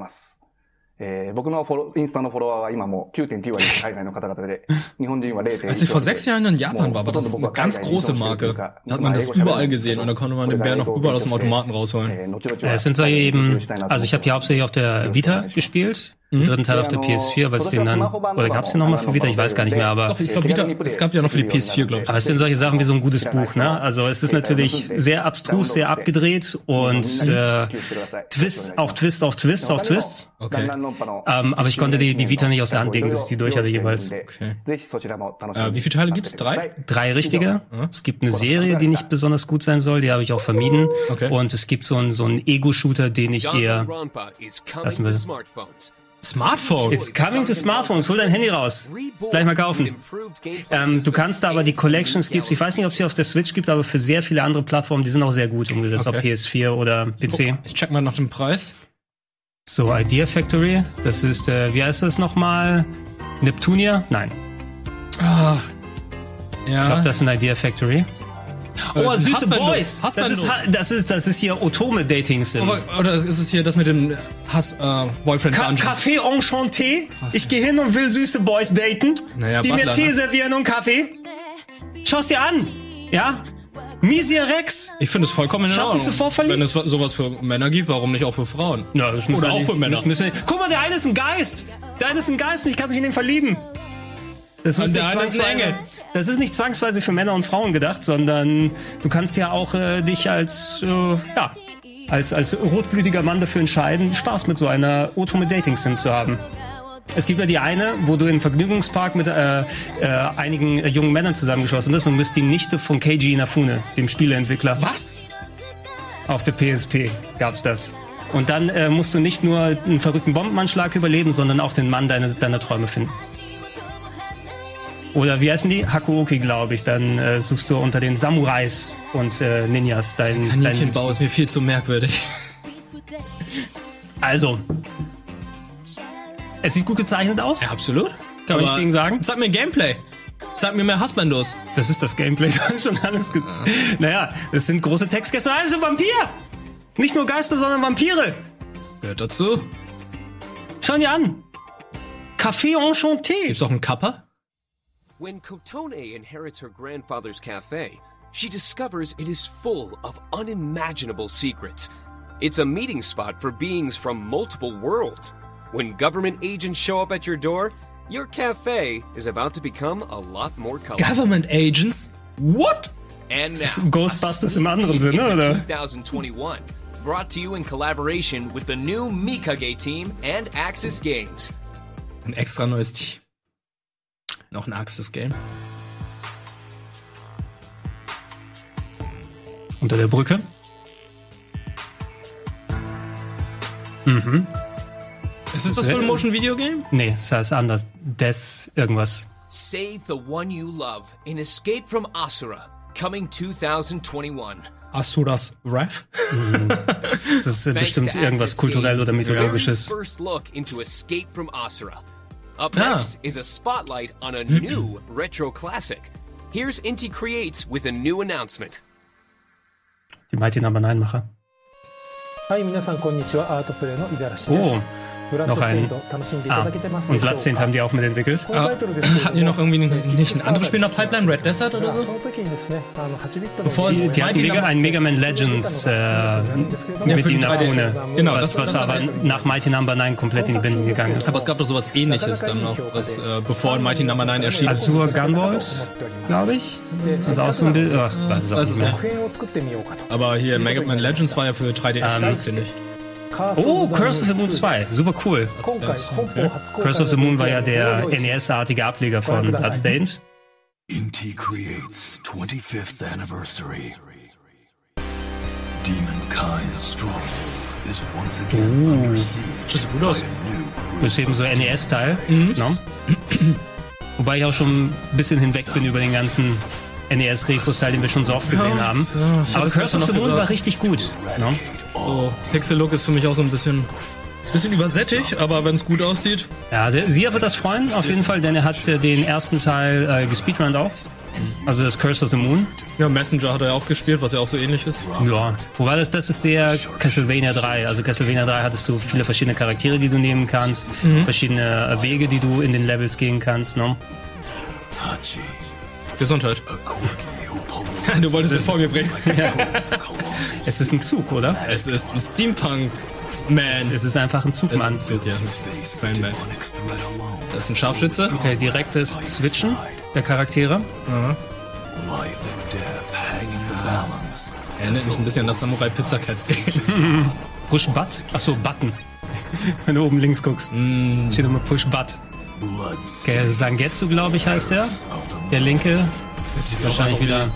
えー僕のフォロインスタのフォロワーは今もう9.9割海外の方々で、日本人は0.1 Als ich vor sechs Jahren in Japan war, war das eine ganz große Marke. Da hat man das überall gesehen und da konnte man den Bär noch überall aus dem Automaten rausholen. Äh, Es sind solche eben, also ich habe die hauptsächlich auf der Vita gespielt, den dritten Teil auf der PS4, weil es den dann, oder gab es den nochmal für Vita? Ich weiß gar nicht mehr, aber, Doch, ich glaube, wieder, es gab ja noch für die PS4, glaube ich. aber es sind solche Sachen wie so ein gutes Buch, ne? Also es ist natürlich sehr abstrus, sehr abgedreht und äh, Twist auf Twist auf Twist auf Twists. Okay. Ähm, aber ich konnte die, die Vita nicht aus der Hand legen, bis ich die durch hatte jeweils. Okay. Äh, wie viele Teile gibt's? Drei? Drei richtige. Es gibt eine Serie, die nicht besonders gut sein soll, die habe ich auch vermieden. Okay. Und es gibt so einen, so einen Ego-Shooter, den ich eher lassen will. Smartphone? It's coming to Smartphones. Hol dein Handy raus. Gleich mal kaufen. Ähm, du kannst da aber die Collections gibt's. Ich weiß nicht, ob es sie auf der Switch gibt, aber für sehr viele andere Plattformen, die sind auch sehr gut umgesetzt, ob Okay. PS4 oder PC. Ich check mal nach dem Preis. So, Idea Factory. Das ist, äh, wie heißt das nochmal? Neptunia? Nein. Ach. Ich Ja. glaube, das ist ein Idea Factory. Oh, das süße Husband-Los. Boys. Das Husband-Los. ist, das ist, das ist hier Otome Dating Sim. Oder, ist es hier das mit dem Hass, äh, Boyfriend Ka Dungeon? Café Enchanté. Ich gehe hin und will süße Boys daten, Naja, die mir Butler, Tee ne? servieren und Kaffee. Schau's dir an. Ja? Misia Rex. Ich finde es vollkommen in Ich hab Ordnung. sofort verliebt. Wenn es sowas für Männer gibt, warum nicht auch für Frauen? Ja, das müssen Oder wir auch nicht- für Männer. müssen- Guck mal, der eine ist ein Geist. Der eine ist ein Geist und ich kann mich in den verlieben. Das, muss der nicht eine ist ein Engel. Das ist nicht zwangsweise für Männer und Frauen gedacht, sondern du kannst ja auch äh, dich als, äh, ja, als, als rotblütiger Mann dafür entscheiden, Spaß mit so einer Otome Dating Sim zu haben. Es gibt ja die eine, wo du im Vergnügungspark mit äh, äh, einigen äh, jungen Männern zusammengeschlossen bist und bist die Nichte von Keiji Inafune, dem Spieleentwickler. Was? Auf der PSP gab's das. Und dann äh, musst du nicht nur einen verrückten Bombenanschlag überleben, sondern auch den Mann deiner, deiner Träume finden. Oder wie heißen die? Hakuoki, glaube ich. Dann äh, suchst du unter den Samurais und äh, Ninjas deinen Kaninchenbau Liebsten. ist mir viel zu merkwürdig. Also, es sieht gut gezeichnet aus. Ja, absolut. Kann man nicht gegen sagen. Sag mir Gameplay. Sag mir mehr Husbandos. Das ist das Gameplay. Das ist schon alles ge Naja, das sind große Textgäste. Also Vampir! Nicht nur Geister, sondern Vampire. Gehört dazu. Schau dir an. Café Enchanté. Gibt's auch einen Kappa? When Kotone inherits her grandfather's cafe, she discovers it is full of unimaginable secrets. It's a meeting spot for beings from multiple worlds. When government agents show up at your door, your cafe is about to become a lot more colorful. Government Agents? What? And now, Ghostbusters a im anderen sneak Sinne, into oder? 2021, brought to you in collaboration with the new Mikage team and Axis Games. Ein extra neues Team. Noch ein Axis-Game. Unter der Brücke. Mhm. Ist es das Full-Motion-Video-Game? Nee, das heißt anders. Death irgendwas. Save the one you love in Escape from Asura, coming 2021. Asuras Wrath? Das ist bestimmt irgendwas kulturell oder mythologisches. First look into Escape from Asura. Up Ah. next is a spotlight on a new retro classic. Here's Inti Creates with a new announcement. Die Mighty Number 9 Macher. はい、皆さんこんにちは。アートプレイの五十嵐です。 noch einen. Ah, und Bloodstained haben die auch mitentwickelt. Ah, hatten die noch irgendwie ein, nicht ein anderes Spiel in der Pipeline, Red Desert oder so? Bevor die, die hatten Mega, ein Mega Man Legends äh, ja, mit die Nafone, genau, was, was aber nach Mighty Number no. 9 komplett in die Binsen gegangen ist. Aber es gab doch sowas ähnliches dann noch, was äh, bevor Mighty Number no. 9 erschien. Azur Gunworld, glaube ich. Also auch so ein Bild. Ach, weiß es auch nicht mehr. Aber hier, Mega Man Legends war ja für 3DS, ähm, finde ich. Oh, Curse of the Moon 2. Super cool. Curse of the Moon war ja der NES-artige Ableger von Bloodstained. Inti creates 25th anniversary. Demon Kind is once again under siege. gut aus. Das ist eben so NES-Style. Mhm. No? Wobei ich auch schon ein bisschen hinweg bin über den ganzen NES-Retro-Style, den wir schon so oft gesehen haben. Ja, Aber Curse of the Moon war richtig gut. No? So, Pixel-Look ist für mich auch so ein bisschen, bisschen übersättigt, aber wenn es gut aussieht. Ja, der, Sia wird das freuen, auf jeden Fall, denn er hat äh, den ersten Teil äh, gespeedrunnt auch. Also das Curse of the Moon. Ja, Messenger hat er ja auch gespielt, was ja auch so ähnlich ist. Ja, wobei das, das ist sehr Castlevania 3. Also Castlevania 3 hattest du viele verschiedene Charaktere, die du nehmen kannst, verschiedene äh, Wege, die du in den Levels gehen kannst. Ne? Gesundheit. Du wolltest es vor mir bringen. Es ist ein Zug, oder? Es ist ein Steampunk Man. Es ist einfach ein Zugmann. Zug, ja. Das ist. Das ist ein Scharfschütze. Okay, direktes Switchen der Charaktere. Life and death hang in the balance. Erinnert mich ein bisschen an das Samurai Pizza Cats Game. Push Butt? Achso, Button. Wenn du oben links guckst. Steht immer Push Butt. Okay, Sangetsu, glaube ich, heißt der. Der linke. Das sieht Wahrscheinlich wieder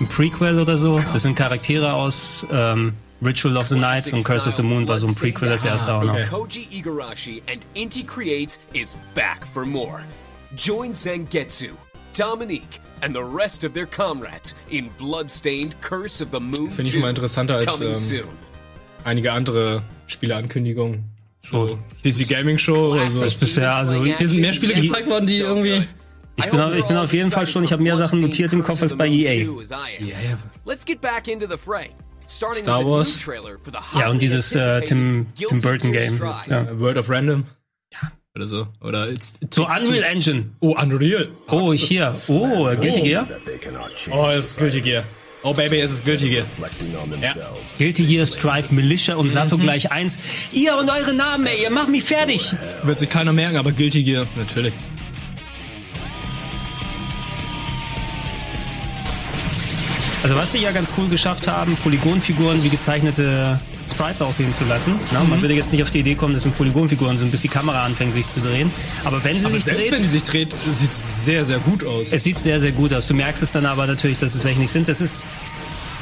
ein Prequel oder so. Das sind Charaktere aus ähm, Ritual of the Night und Curse of the Moon war so ein Prequel, das erste auch noch. Koji Igarashi and Inti Creates is back for more. Join Zangetsu, Dominique, and the rest of their comrades in Bloodstained Curse of the Moon Finde ich 2, immer interessanter als ähm, einige andere Spieleankündigungen. So PC Gaming Show oder so. Das ist bisher, also Hier sind mehr Spiele gezeigt worden, die irgendwie. Ich bin, auf, ich bin auf jeden Fall schon, ich habe mehr Sachen notiert im Kopf als bei E EA. Ja, ja. Let's get back into the fray. Starting Star Wars. Ja, und dieses äh, Tim, Tim Burton Game. Das, ja. World of Random. Oder so. Oder it's, it So Unreal. Engine. Oh, Unreal. Oh, hier. Oh, Guilty Oh. Gear. Oh, es ist Guilty Gear. Oh, Baby, es ist Guilty Gear. Ja. Guilty Gear, Strive, Militia und Sato gleich eins. Ihr und eure Namen, ey, ihr macht mich fertig. Wird sich keiner merken, aber Guilty Gear, natürlich. Also was sie ja ganz cool geschafft haben, Polygonfiguren wie gezeichnete Sprites aussehen zu lassen. Na, Man würde jetzt nicht auf die Idee kommen, dass es Polygonfiguren sind, bis die Kamera anfängt sich zu drehen. Aber wenn sie Aber sich selbst dreht, wenn die sich dreht, sieht es sehr, sehr gut aus. es sieht sehr, sehr gut aus. Du merkst es dann aber natürlich, dass es welche nicht sind. Das ist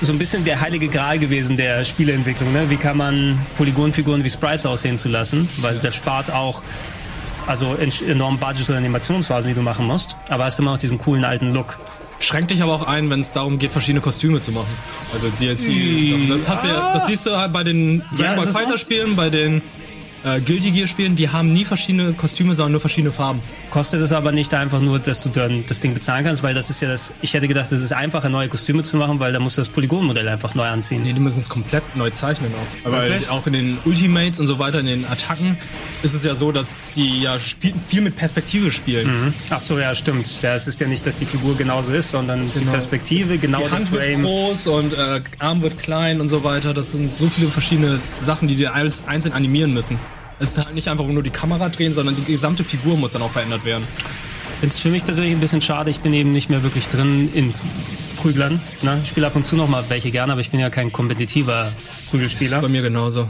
so ein bisschen der heilige Gral gewesen der Spieleentwicklung. Ne? Wie kann man Polygonfiguren wie Sprites aussehen zu lassen? Weil das spart auch also en- enorm Budget und Animationsphasen, die du machen musst. Aber hast immer noch diesen coolen alten Look. Schränkt dich aber auch ein, wenn es darum geht, verschiedene Kostüme zu machen. Also DLC. Das, hast du ja, das siehst du halt bei den Dragon Ball Fighter Spielen, bei den äh, Guilty Gear spielen, die haben nie verschiedene Kostüme, sondern nur verschiedene Farben. Kostet es aber nicht einfach nur, dass du dann das Ding bezahlen kannst, weil das ist ja das, ich hätte gedacht, es ist einfacher, neue Kostüme zu machen, weil da musst du das Polygonmodell einfach neu anziehen. Nee, die müssen es komplett neu zeichnen auch. Weil Wirklich? auch in den Ultimates und so weiter, in den Attacken, ist es ja so, dass die ja spiel viel mit Perspektive spielen. Mhm. Ach so, ja, stimmt. Ja, es ist ja nicht, dass die Figur genauso ist, sondern die Genau. Perspektive, genau Die der Hand wird Frame. groß und äh, Arm wird klein und so weiter. Das sind so viele verschiedene Sachen, die dir alles einzeln animieren müssen. Es ist halt nicht einfach nur die Kamera drehen, sondern die gesamte Figur muss dann auch verändert werden. Ist für mich persönlich ein bisschen schade. Ich bin eben nicht mehr wirklich drin in Prüglern. Ne? Ich spiele ab und zu noch mal welche gerne, aber ich bin ja kein kompetitiver Prügelspieler. Das ist bei mir genauso.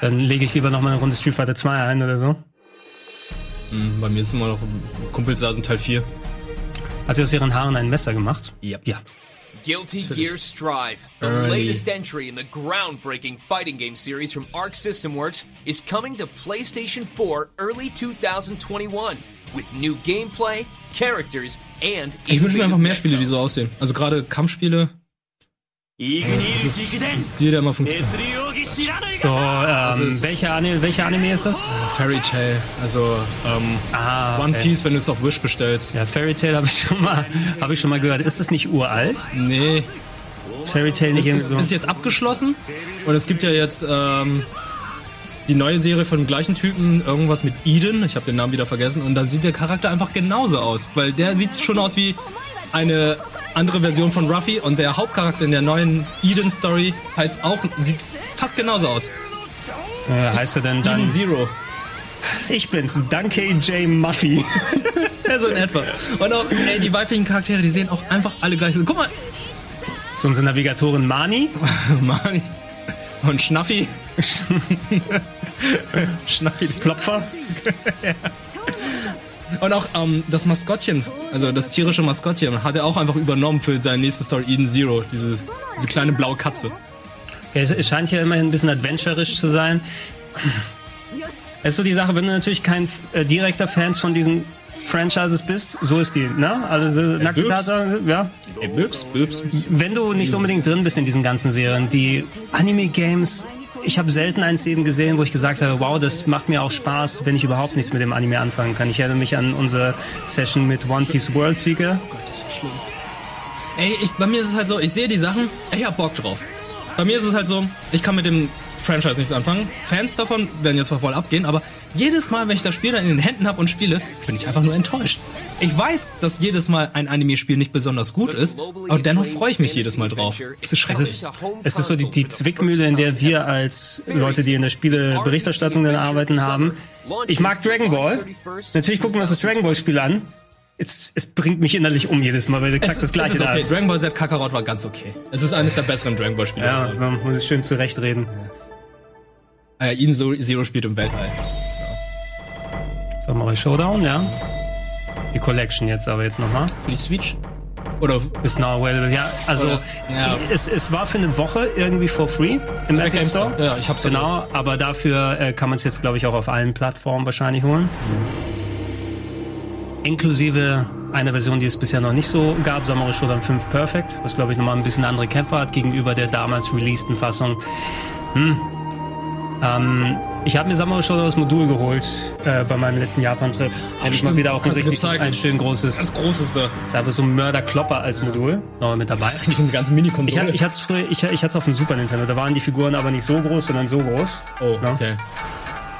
Dann lege ich lieber noch mal eine Runde Street Fighter 2 ein oder so. Hm, bei mir ist immer noch Kumpels sind Teil 4. Hat sie aus ihren Haaren ein Messer gemacht? Yep. Ja. Guilty Gear Strive, the Early. latest entry in the groundbreaking fighting game series from Arc System Works, is coming to PlayStation 4 early 2021 with new gameplay, characters, and Ich wünsche mir einfach mehr Spiele, die so aussehen. Also gerade Kampfspiele. Das ist ein Stil, der immer funktioniert. So, Das ähm, ist- welcher, Anime, welcher Anime ist das? Fairy Tail, also ähm, Ah, One okay. Piece, wenn du es auf Wish bestellst. Ja, Fairy Tail habe ich schon mal, habe ich schon mal gehört. Ist das nicht uralt? Nee. Fairy Tail nicht ist, so? ist jetzt abgeschlossen und es gibt ja jetzt ähm, die neue Serie von dem gleichen Typen, irgendwas mit Eden, ich habe den Namen wieder vergessen, und da sieht der Charakter einfach genauso aus, weil der sieht schon aus wie eine andere Version von Ruffy und der Hauptcharakter in der neuen Eden-Story heißt auch, sieht fast genauso aus. Äh, heißt er denn dann? Eden Zero. Ich bin's, Danke J. Muffy. Ja, so in etwa. Und auch, ey, die weiblichen Charaktere, die sehen auch einfach alle gleich aus. Guck mal, ist unsere Navigatorin Mani. Mani und Schnaffi. Schnaffi. Klopfer. Und auch ähm, das Maskottchen, also das tierische Maskottchen, hat er auch einfach übernommen für seine nächste Story Eden Zero. Diese, diese kleine blaue Katze. Ja, es- scheint ja immerhin ein bisschen adventurisch zu sein. Es ist so die Sache, wenn du natürlich kein äh, direkter Fans von diesen Franchises bist, so ist die, ne? Also. Tatsache, ja. Ey, Böps, Böps. Wenn du nicht unbedingt drin bist in diesen ganzen Serien, die Anime-Games, ich habe selten eins eben gesehen, wo ich gesagt habe, wow, das macht mir auch Spaß, wenn ich überhaupt nichts mit dem Anime anfangen kann. Ich erinnere mich an unsere Session mit One Piece World Seeker. Gott, das war schlimm. Ey, ich, bei mir ist es halt so, ich sehe die Sachen, ich hab Bock drauf. Bei mir ist es halt so, ich kann mit dem Franchise nichts anfangen. Fans davon werden jetzt zwar voll abgehen, aber jedes Mal, wenn ich das Spiel dann in den Händen habe und spiele, bin ich einfach nur enttäuscht. Ich weiß, dass jedes Mal ein Anime-Spiel nicht besonders gut ist, aber dennoch freue ich mich jedes Mal drauf. Es ist Es schrecklich. ist, es ist so die, die Zwickmühle, in der wir als Leute, die in der Spieleberichterstattung dann arbeiten haben. Ich mag Dragon Ball. Natürlich gucken wir uns das Dragon Ball Spiel an. Es, es bringt mich innerlich um jedes Mal, weil exakt Es das ist, es gleiche ist da okay. ist. Dragon Ball Z Kakarot war ganz okay. Es ist eines der besseren Dragon Ball Spiele. Ja, man muss es schön zurechtreden. Äh, Eden Zero- spielt im Weltall. Samurai Showdown, ja. Die Collection jetzt aber jetzt nochmal. Für die Switch? Oder Ist now available. Ja, also Oder- ja. Ich, es, es war für eine Woche irgendwie for free im Epic Game Store. Ja, ich hab's Genau, aber dafür äh, kann man es jetzt, glaube ich, auch auf allen Plattformen wahrscheinlich holen. Inklusive einer Version, die es bisher noch nicht so gab, Samurai Shodown 5 Perfect, was, glaube ich, nochmal ein bisschen andere Kämpfer hat gegenüber der damals releaseden Fassung. Hm. Ähm, ich habe mir Samurai Shodown das Modul geholt äh, bei meinem letzten Japan-Trip. Endlich mal stimmt. wieder auch ein richtig gezeigt. ein schön großes. das Großeste. Ist einfach so ein Mörderklopper als Modul. Nochmal mit dabei. Eigentlich eine ganze Ich, Mini-Konsole. hab- ich hatte es früher, ich, ich hatte es auf dem Super Nintendo. Da waren die Figuren aber nicht so groß, sondern so groß. oh, Ja. okay.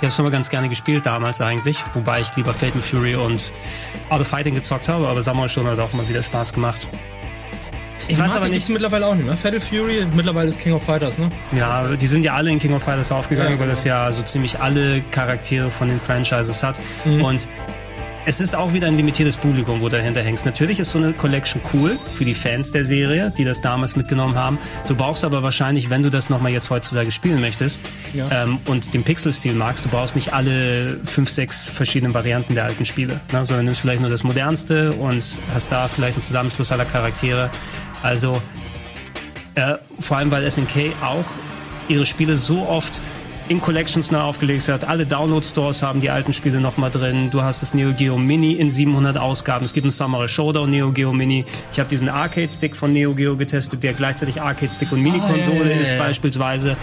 Ich habe es immer ganz gerne gespielt damals eigentlich, wobei ich lieber Fatal Fury und Out of Fighting gezockt habe, aber Samurai schon hat auch mal wieder Spaß gemacht. Ich weiß aber nicht, mittlerweile auch nicht mehr. Fatal Fury, mittlerweile ist King of Fighters, ne? ja, die sind ja alle in King of Fighters aufgegangen, Ja, weil das ja so ziemlich alle Charaktere von den Franchises hat. Mhm. Und es ist auch wieder ein limitiertes Publikum, wo du dahinter hängst. Natürlich ist so eine Collection cool für die Fans der Serie, die das damals mitgenommen haben. Du brauchst aber wahrscheinlich, wenn du das nochmal jetzt heutzutage spielen möchtest Ja. ähm, und den Pixel-Stil magst, du brauchst nicht alle fünf, sechs verschiedenen Varianten der alten Spiele, ne? sondern nimmst vielleicht nur das modernste und hast da vielleicht einen Zusammenschluss aller Charaktere. Also äh, vor allem, weil SNK auch ihre Spiele so oft in Collections neu aufgelegt hat. Alle Download-Stores haben die alten Spiele nochmal drin. Du hast das Neo Geo Mini in 700 Ausgaben. Es gibt einen Samurai Showdown Neo Geo Mini. Ich habe diesen Arcade-Stick von Neo Geo getestet, der gleichzeitig Arcade-Stick und Mini-Konsole Ah, ja, ja, ist ja. beispielsweise.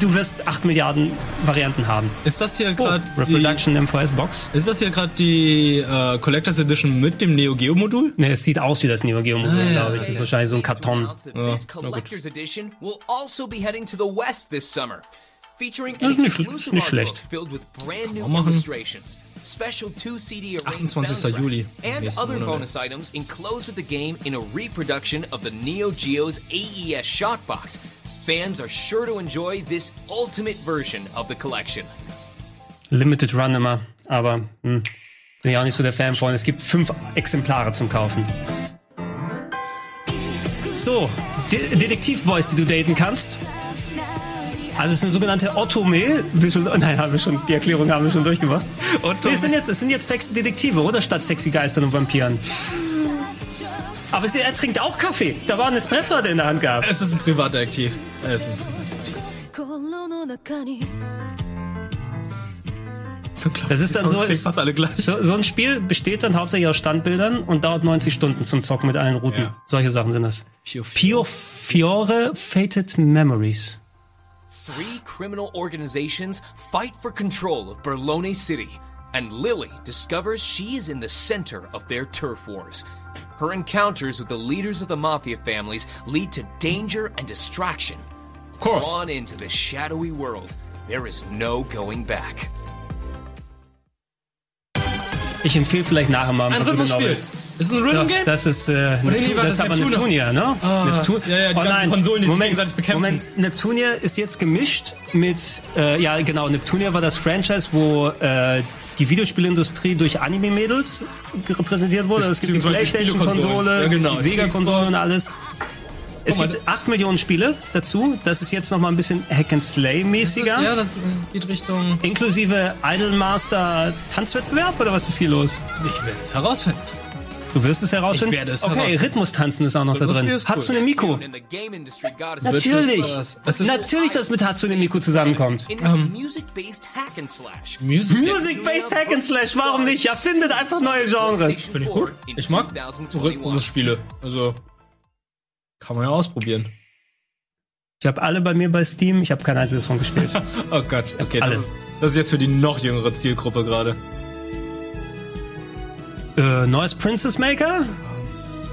du wirst 8 Milliarden Varianten haben. Ist das hier gerade oh, Reproduction MVS Box? Ist das hier gerade die äh, Collectors Edition mit dem Neo Geo Modul? Ne, es sieht aus wie das Neo Geo Modul, Ah, ja. glaube ich. Das ist wahrscheinlich so ein Karton. This collector's edition will also be heading to the west this summer, featuring an ist nicht- exclusive schlecht. filled with brand new illustrations, special two CD arranged 28. soundtrack, Juli. and other bonus items enclosed with the game in a reproduction of the Neo Geo's AES Shockbox. Fans are sure to enjoy this ultimate version of the collection. Limited Run immer, aber hm, bin ich auch nicht so der Fan von. Es gibt fünf Exemplare zum Kaufen. So, De Detektivboys, die du daten kannst. Also es sind sogenannte Otome. Wir schon, nein, haben wir schon, die Erklärung haben wir schon durchgemacht. Nee, es sind jetzt, es sind jetzt sexy Detektive, oder? Statt sexy Geistern und Vampiren. Aber sie, er trinkt auch Kaffee. Da war ein Espresso, hat er in der Hand gehabt. Es ist ein Privatdetektiv. Es ist ein so klar. Das ist dann so, ist, fast alle gleich. so, so ein Spiel besteht dann hauptsächlich aus Standbildern und dauert 90 Stunden zum Zocken mit allen Routen. Ja. Solche Sachen sind das. Pio Fiore Fated Memories. Three criminal organizations fight for control of Berlone City, and Lily discovers she is in the center of their turf wars. Her encounters with the leaders of the mafia families lead to danger and distraction. Of course. Drawn into the shadowy world, there is no going back. Ich empfehle vielleicht nachher mal Ein Rhythmusspiel. Ist es ein Rhythm Game? Das ist, äh, Neptun, das ist aber? Neptunia, ne? Ah, Neptun ja, ja, die oh ganzen nein, Konsolen, die sich Moment, gegenseitig bekämpfen. Moment, Neptunia ist jetzt gemischt mit, äh, ja genau, Neptunia war das Franchise, wo äh, die Videospielindustrie durch Anime-Mädels repräsentiert wurde. Es gibt die Playstation-Konsole. Ja, genau, die Sega-Konsole und alles. Es mal, gibt 8 Millionen Spiele dazu. Das ist jetzt noch mal ein bisschen Hack-and-Slay-mäßiger. Ja, das äh, geht Richtung. Inklusive Idolmaster Tanzwettbewerb oder was ist hier los? Ich werde es herausfinden. Du wirst es herausfinden? Ich werde es okay. Rhythmustanzen ist auch noch da drin. Ist cool. Hatsune Miku. And Natürlich. das- das ist- Natürlich, dass mit Hatsune Miku zusammenkommt. in this music-based hack and slash. Music. Music-based Hack and Slash, warum nicht? Ja, findet einfach neue Genres. Finde ich gut. Ich mag Rhythmusspiele. Also kann man ja ausprobieren. Ich habe alle bei mir bei Steam, ich habe kein einziges von gespielt. Oh Gott, okay, Alle. das ist, das ist jetzt für die noch jüngere Zielgruppe gerade. äh, neues Princess Maker?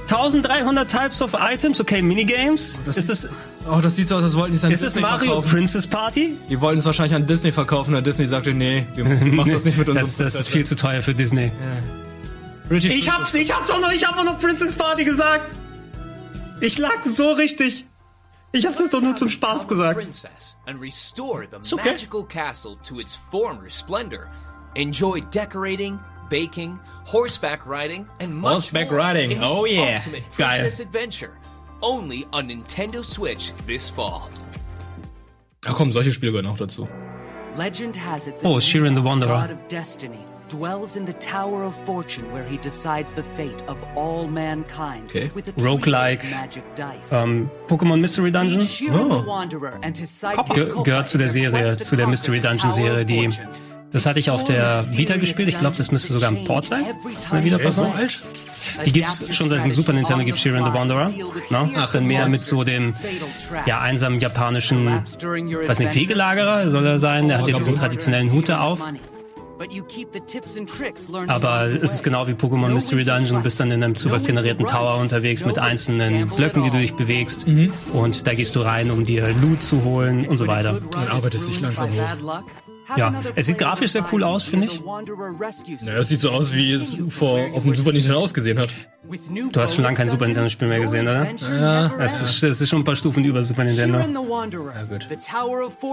1300 Types of Items, okay, Minigames. ist es, Oh, das sieht so aus, als wollten die es an ist es Disney Mario verkaufen. Princess Party? Die wollten es wahrscheinlich an Disney verkaufen, und Disney sagte, nee, wir machen das nicht mit unserem Das, das ist viel zu teuer für Disney. Pretty Ich hab's, ich hab's auch noch, ich hab auch noch Princess Party gesagt. Ich lag so richtig. Ich hab das doch nur zum Spaß gesagt. And restore the okay. magical castle to its former splendor. Enjoy decorating, baking, horseback riding, and much Horseback more riding. Oh, yeah. ultimate Geil. adventure. Only on Nintendo Switch this fall. Ach komm, solche Spiele gehören auch dazu. Legend has it Oh, Shiren the Wanderer. God of Destiny dwells in the Tower of Fortune where he decides the fate of all mankind Okay. with a Roguelike. magic dice. Ähm, Pokémon Mystery Dungeon. Shiren the Wanderer and his sidekick Ge gehört zu der Serie, zu der Mystery Dungeon Serie, die. Das hatte ich auf der Vita gespielt. Ich glaube, das müsste sogar ein Port sein. Eine Wiederfassung. Die gibt's schon seit dem Super Nintendo, gibt Shiren the Wanderer. Ne? Ist dann mehr mit so dem ja, einsamen japanischen, weiß nicht, Wegelagerer soll er sein. Der hat ja diesen traditionellen Hut da auf. Aber es ist genau wie Pokémon Mystery Dungeon. Du bist dann in einem zufallsgenerierten Tower unterwegs mit einzelnen Blöcken, die du dich bewegst. Und da gehst du rein, um dir Loot zu holen und so weiter. Man arbeitet sich langsam hoch. Ja, es sieht grafisch sehr cool aus, finde ich. Naja, es sieht so aus, wie es vor, auf dem Super Nintendo ausgesehen hat. Du hast schon lange kein Super Nintendo-Spiel mehr gesehen, oder? Ja. Das ist, das ist schon ein paar Stufen über Super Nintendo.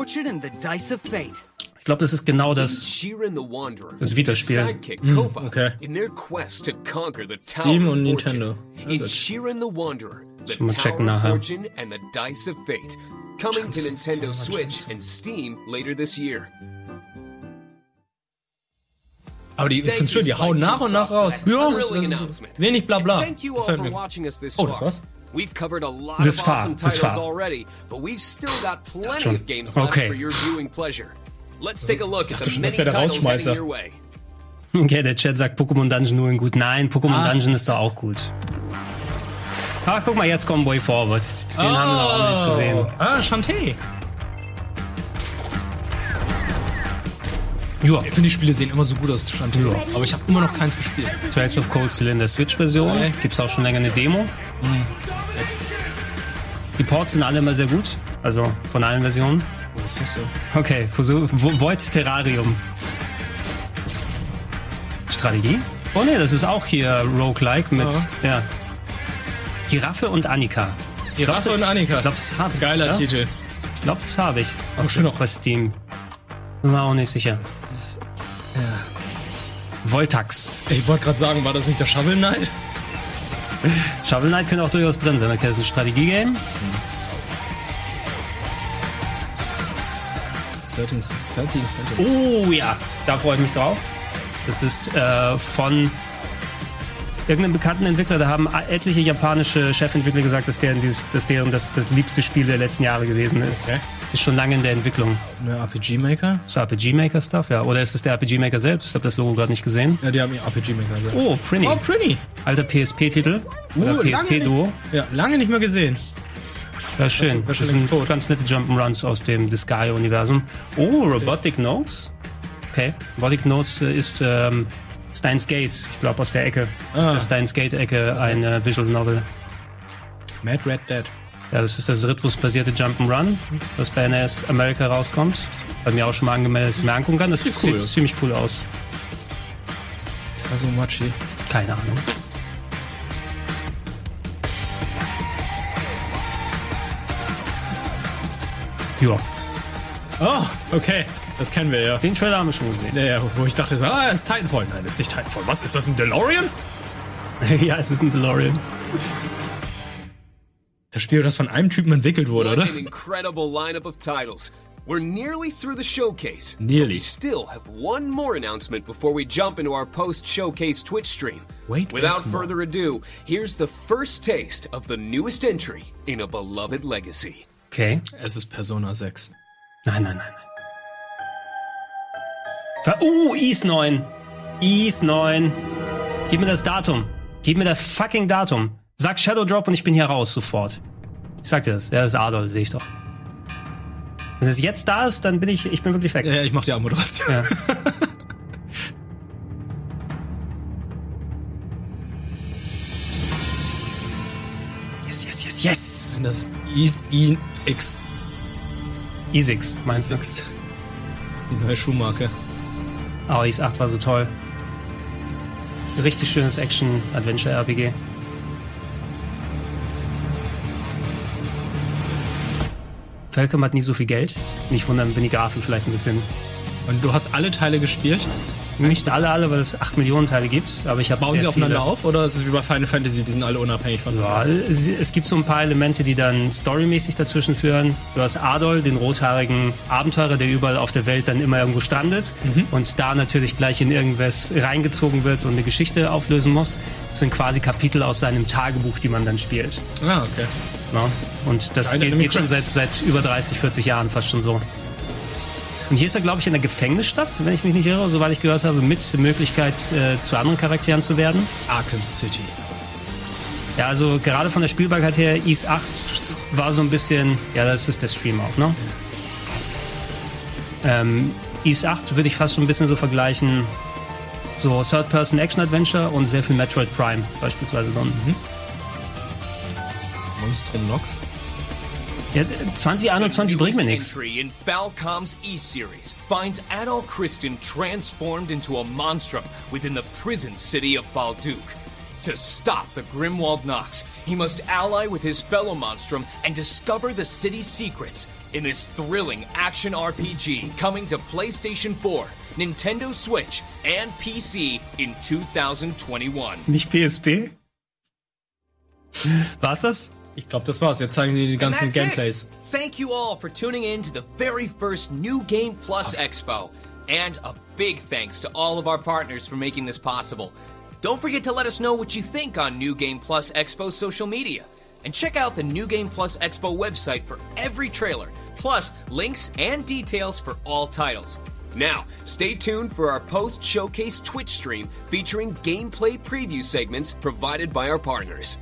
Shiren the Ich glaube, das ist genau das. Shiren the Wanderer. Das Vita-Spiel. Sidekick Hm, okay. Steam und. Nintendo. Ja, gut. Checken nachher. Fortune and the Dice of Fate. Coming to Nintendo Switch and Steam later this year. Aber die, ich find's schön, die hauen nach und nach raus. Ja, das ist wenig Blabla. Oh, das war's? We've covered a lot This of awesome titles already, but we've still got plenty of games left Okay. for your viewing pleasure. Let's take a look at dachte the schon, das wäre der Rausschmeißer. your way. Okay, der Chat sagt Pokémon Dungeon nur in gut. Nein, Pokémon Ah. Dungeon ist doch auch gut. Ah, guck mal, jetzt kommt Way Forward. Den haben wir noch nicht gesehen. Ah, Shantae. Ja. Ich finde, die Spiele sehen immer so gut aus, Stand ja. Aber ich habe immer noch keins gespielt. Trails of Cold Steel in der Switch-Version. Okay. Gibt's auch schon länger eine Demo. Die Ports sind alle immer sehr gut. Also von allen Versionen. Wo ist das so? Okay, Vo- Void Terrarium. Strategie? Oh ne, das ist auch hier Roguelike mit, ja. Giraffe und Annika. Giraffe und Annika. Ich glaube, das habe ich. Geiler ja? Titel. Ich glaube, das habe ich. Oh, schön noch. Bei Steam. Bin mir auch nicht sicher. Ja. Voltax. Ich wollte gerade sagen, war das nicht der Shovel Knight? Shovel Knight könnte auch durchaus drin sein. Okay, das ist ein Strategiegame. 13, 13 Cent. Oh ja, da freue ich mich drauf. Das ist äh, von irgendeinem bekannten Entwickler. Da haben etliche japanische Chefentwickler gesagt, dass deren, dieses, dass deren das, das liebste Spiel der letzten Jahre gewesen ist. Okay. Ist schon lange in der Entwicklung. Der RPG Maker? Ist RPG Maker Stuff, ja. Oder ist es der RPG Maker selbst? Ich habe das Logo gerade nicht gesehen. Ja, die haben ihr RPG Maker gesagt. Oh, Prinny. Oh, Pretty. Alter PSP-Titel. Uh, PSP-Duo. Ja, lange nicht mehr gesehen. Ja, schön. Das sind tot. ganz nette Jump'n'Runs aus dem Disgaea-Universum. Oh, Robotic Notes. Okay. Robotic Notes äh, ist ähm, Steins Gate. Ich glaube aus der Ecke. Aus Ah. der Steins Gate-Ecke eine Visual Novel. Mad Red Dead. Ja, das ist das rhythmusbasierte Jump'n'Run, das bei NS America rauskommt. Bei mir auch schon mal angemeldet, dass ich mir angucken kann. Das Sieht sieht cool aus. ziemlich cool aus. Tazumachi. Keine Ahnung. Ja, Oh, okay. Das kennen wir ja. den Trailer haben wir schon gesehen. Ja, ja, wo ich dachte, ah, es ist Titanfall. Nein, das ist nicht Titanfall. Was, ist das ein DeLorean? ja, es ist ein DeLorean. Das Spiel, das von einem Typen entwickelt wurde, oder? an incredible lineup of titles. We're nearly through the showcase. Nearly. We still have one more announcement before we jump into our post showcase Twitch stream. Wait, Without further ado, here's the first taste of the newest entry in a beloved legacy. Okay. Es ist Persona 6. Nein, nein, nein, nein. Uh, Is 9. Is 9. Gib mir das Datum. Gib mir das fucking Datum. Sag Shadow Drop und ich bin hier raus sofort. Ich sag dir das. Ja, das ist Adol, sehe ich doch. Wenn es jetzt da ist, dann bin ich, ich bin wirklich weg. Ja, ich mach die Abmoderation. Ja. Yes, yes, yes, yes. Das ist East E X. Isix, meinst du? Die neue Schuhmarke. Oh, Is 8 war so toll. Richtig schönes Action-Adventure-RPG. Falcom hat nie so viel Geld. Nicht wundern, wenn die Grafik vielleicht ein bisschen. Und du hast alle Teile gespielt? Nicht alle, alle, weil es 8 Millionen Teile gibt. Aber ich habe Bauen sie aufeinander viele. auf oder ist es wie bei Final Fantasy, die sind alle unabhängig voneinander? Ja, es, es gibt so ein paar Elemente, die dann storymäßig dazwischen führen. Du hast Adol, den rothaarigen Abenteurer, der überall auf der Welt dann immer irgendwo strandet und da natürlich gleich in irgendwas reingezogen wird und eine Geschichte auflösen muss. Das sind quasi Kapitel aus seinem Tagebuch, die man dann spielt. Ah, okay. Ja? Und das geht, geht schon seit, seit über 30, 40 Jahren fast schon so. Und hier ist er, glaube ich, in der Gefängnisstadt, wenn ich mich nicht irre, soweit ich gehört habe, mit Möglichkeit, äh, zu anderen Charakteren zu werden. Arkham City. Ja, also gerade von der Spielbarkeit her, Ease 8 war so ein bisschen, ja, das ist der Stream auch, ne? Ähm, Ease 8 würde ich fast so ein bisschen so vergleichen, so Third-Person-Action-Adventure und sehr viel Metroid Prime beispielsweise dann. Monstrum Nox. Ja, 2021 bringt mir nichts. in Falcom's E-Series finds Adol Christian transformed into a monstrum within the prison city of Balduke. To stop the Grimwald Nox, he must ally with his fellow monstrum and discover the city's secrets in this thrilling action RPG coming to PlayStation 4, Nintendo Switch, and PC in 2021. Nicht PSP? War's das? Ich glaube, das war's. Jetzt zeigen sie die ganzen Gameplays. it. Thank you all for tuning in to the very first New Game Plus Expo. And a big thanks to all of our partners for making this possible. Don't forget to let us know what you think on New Game Plus Expo social media. And check out the New Game Plus Expo website for every trailer, plus links and details for all titles. Now, stay tuned for our post showcase Twitch stream featuring gameplay preview segments provided by our partners.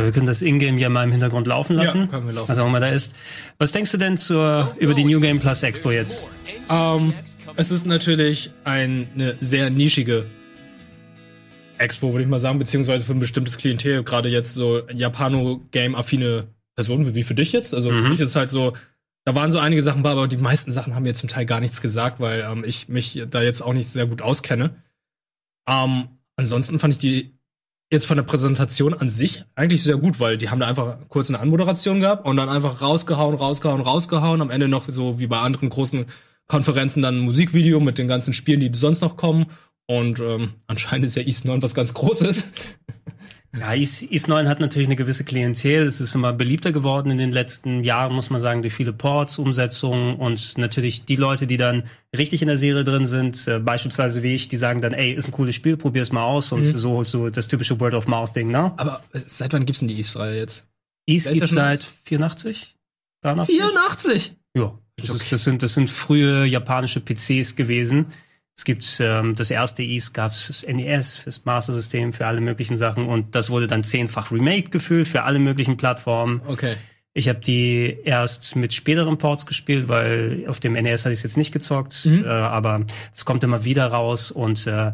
Ja, wir können das Ingame ja mal im Hintergrund laufen lassen. Ja, können wir laufen Was auch immer da ist. Was denkst du denn zur, über die New Game Plus Expo jetzt? Ähm, es ist natürlich ein, eine sehr nischige Expo, würde ich mal sagen, beziehungsweise für ein bestimmtes Klientel, gerade jetzt so Japano-Game-affine Personen, wie für dich jetzt. Also für mich ist halt so, da waren so einige Sachen bei, aber die meisten Sachen haben mir zum Teil gar nichts gesagt, weil ähm, ich mich da jetzt auch nicht sehr gut auskenne. Ähm, ansonsten fand ich die jetzt von der Präsentation an sich eigentlich sehr gut, weil die haben da einfach kurz eine Anmoderation gehabt und dann einfach rausgehauen, rausgehauen, rausgehauen. Am Ende noch so wie bei anderen großen Konferenzen dann ein Musikvideo mit den ganzen Spielen, die sonst noch kommen. Und ähm, anscheinend ist ja East 9 was ganz Großes. Ja, Is 9 hat natürlich eine gewisse Klientel. Es ist immer beliebter geworden in den letzten Jahren, muss man sagen, durch viele Ports, Umsetzungen und natürlich die Leute, die dann richtig in der Serie drin sind, äh, beispielsweise wie ich, die sagen dann, ey, ist ein cooles Spiel, probier's mal aus und Mhm. so, so das typische Word-of-Mouth-Ding, ne? Aber seit wann gibt's denn die East-Reihe jetzt? Ist gibt's schon seit 84? 83? 84! Ja, das, ist, das, sind, das sind frühe japanische PCs gewesen. Es gibt ähm, das erste East gab's fürs NES, fürs Master System, für alle möglichen Sachen und das wurde dann zehnfach remaked gefühlt für alle möglichen Plattformen. Okay. Ich habe die erst mit späteren Ports gespielt, weil auf dem NES hatte ich jetzt nicht gezockt, Mhm. äh, aber es kommt immer wieder raus und äh,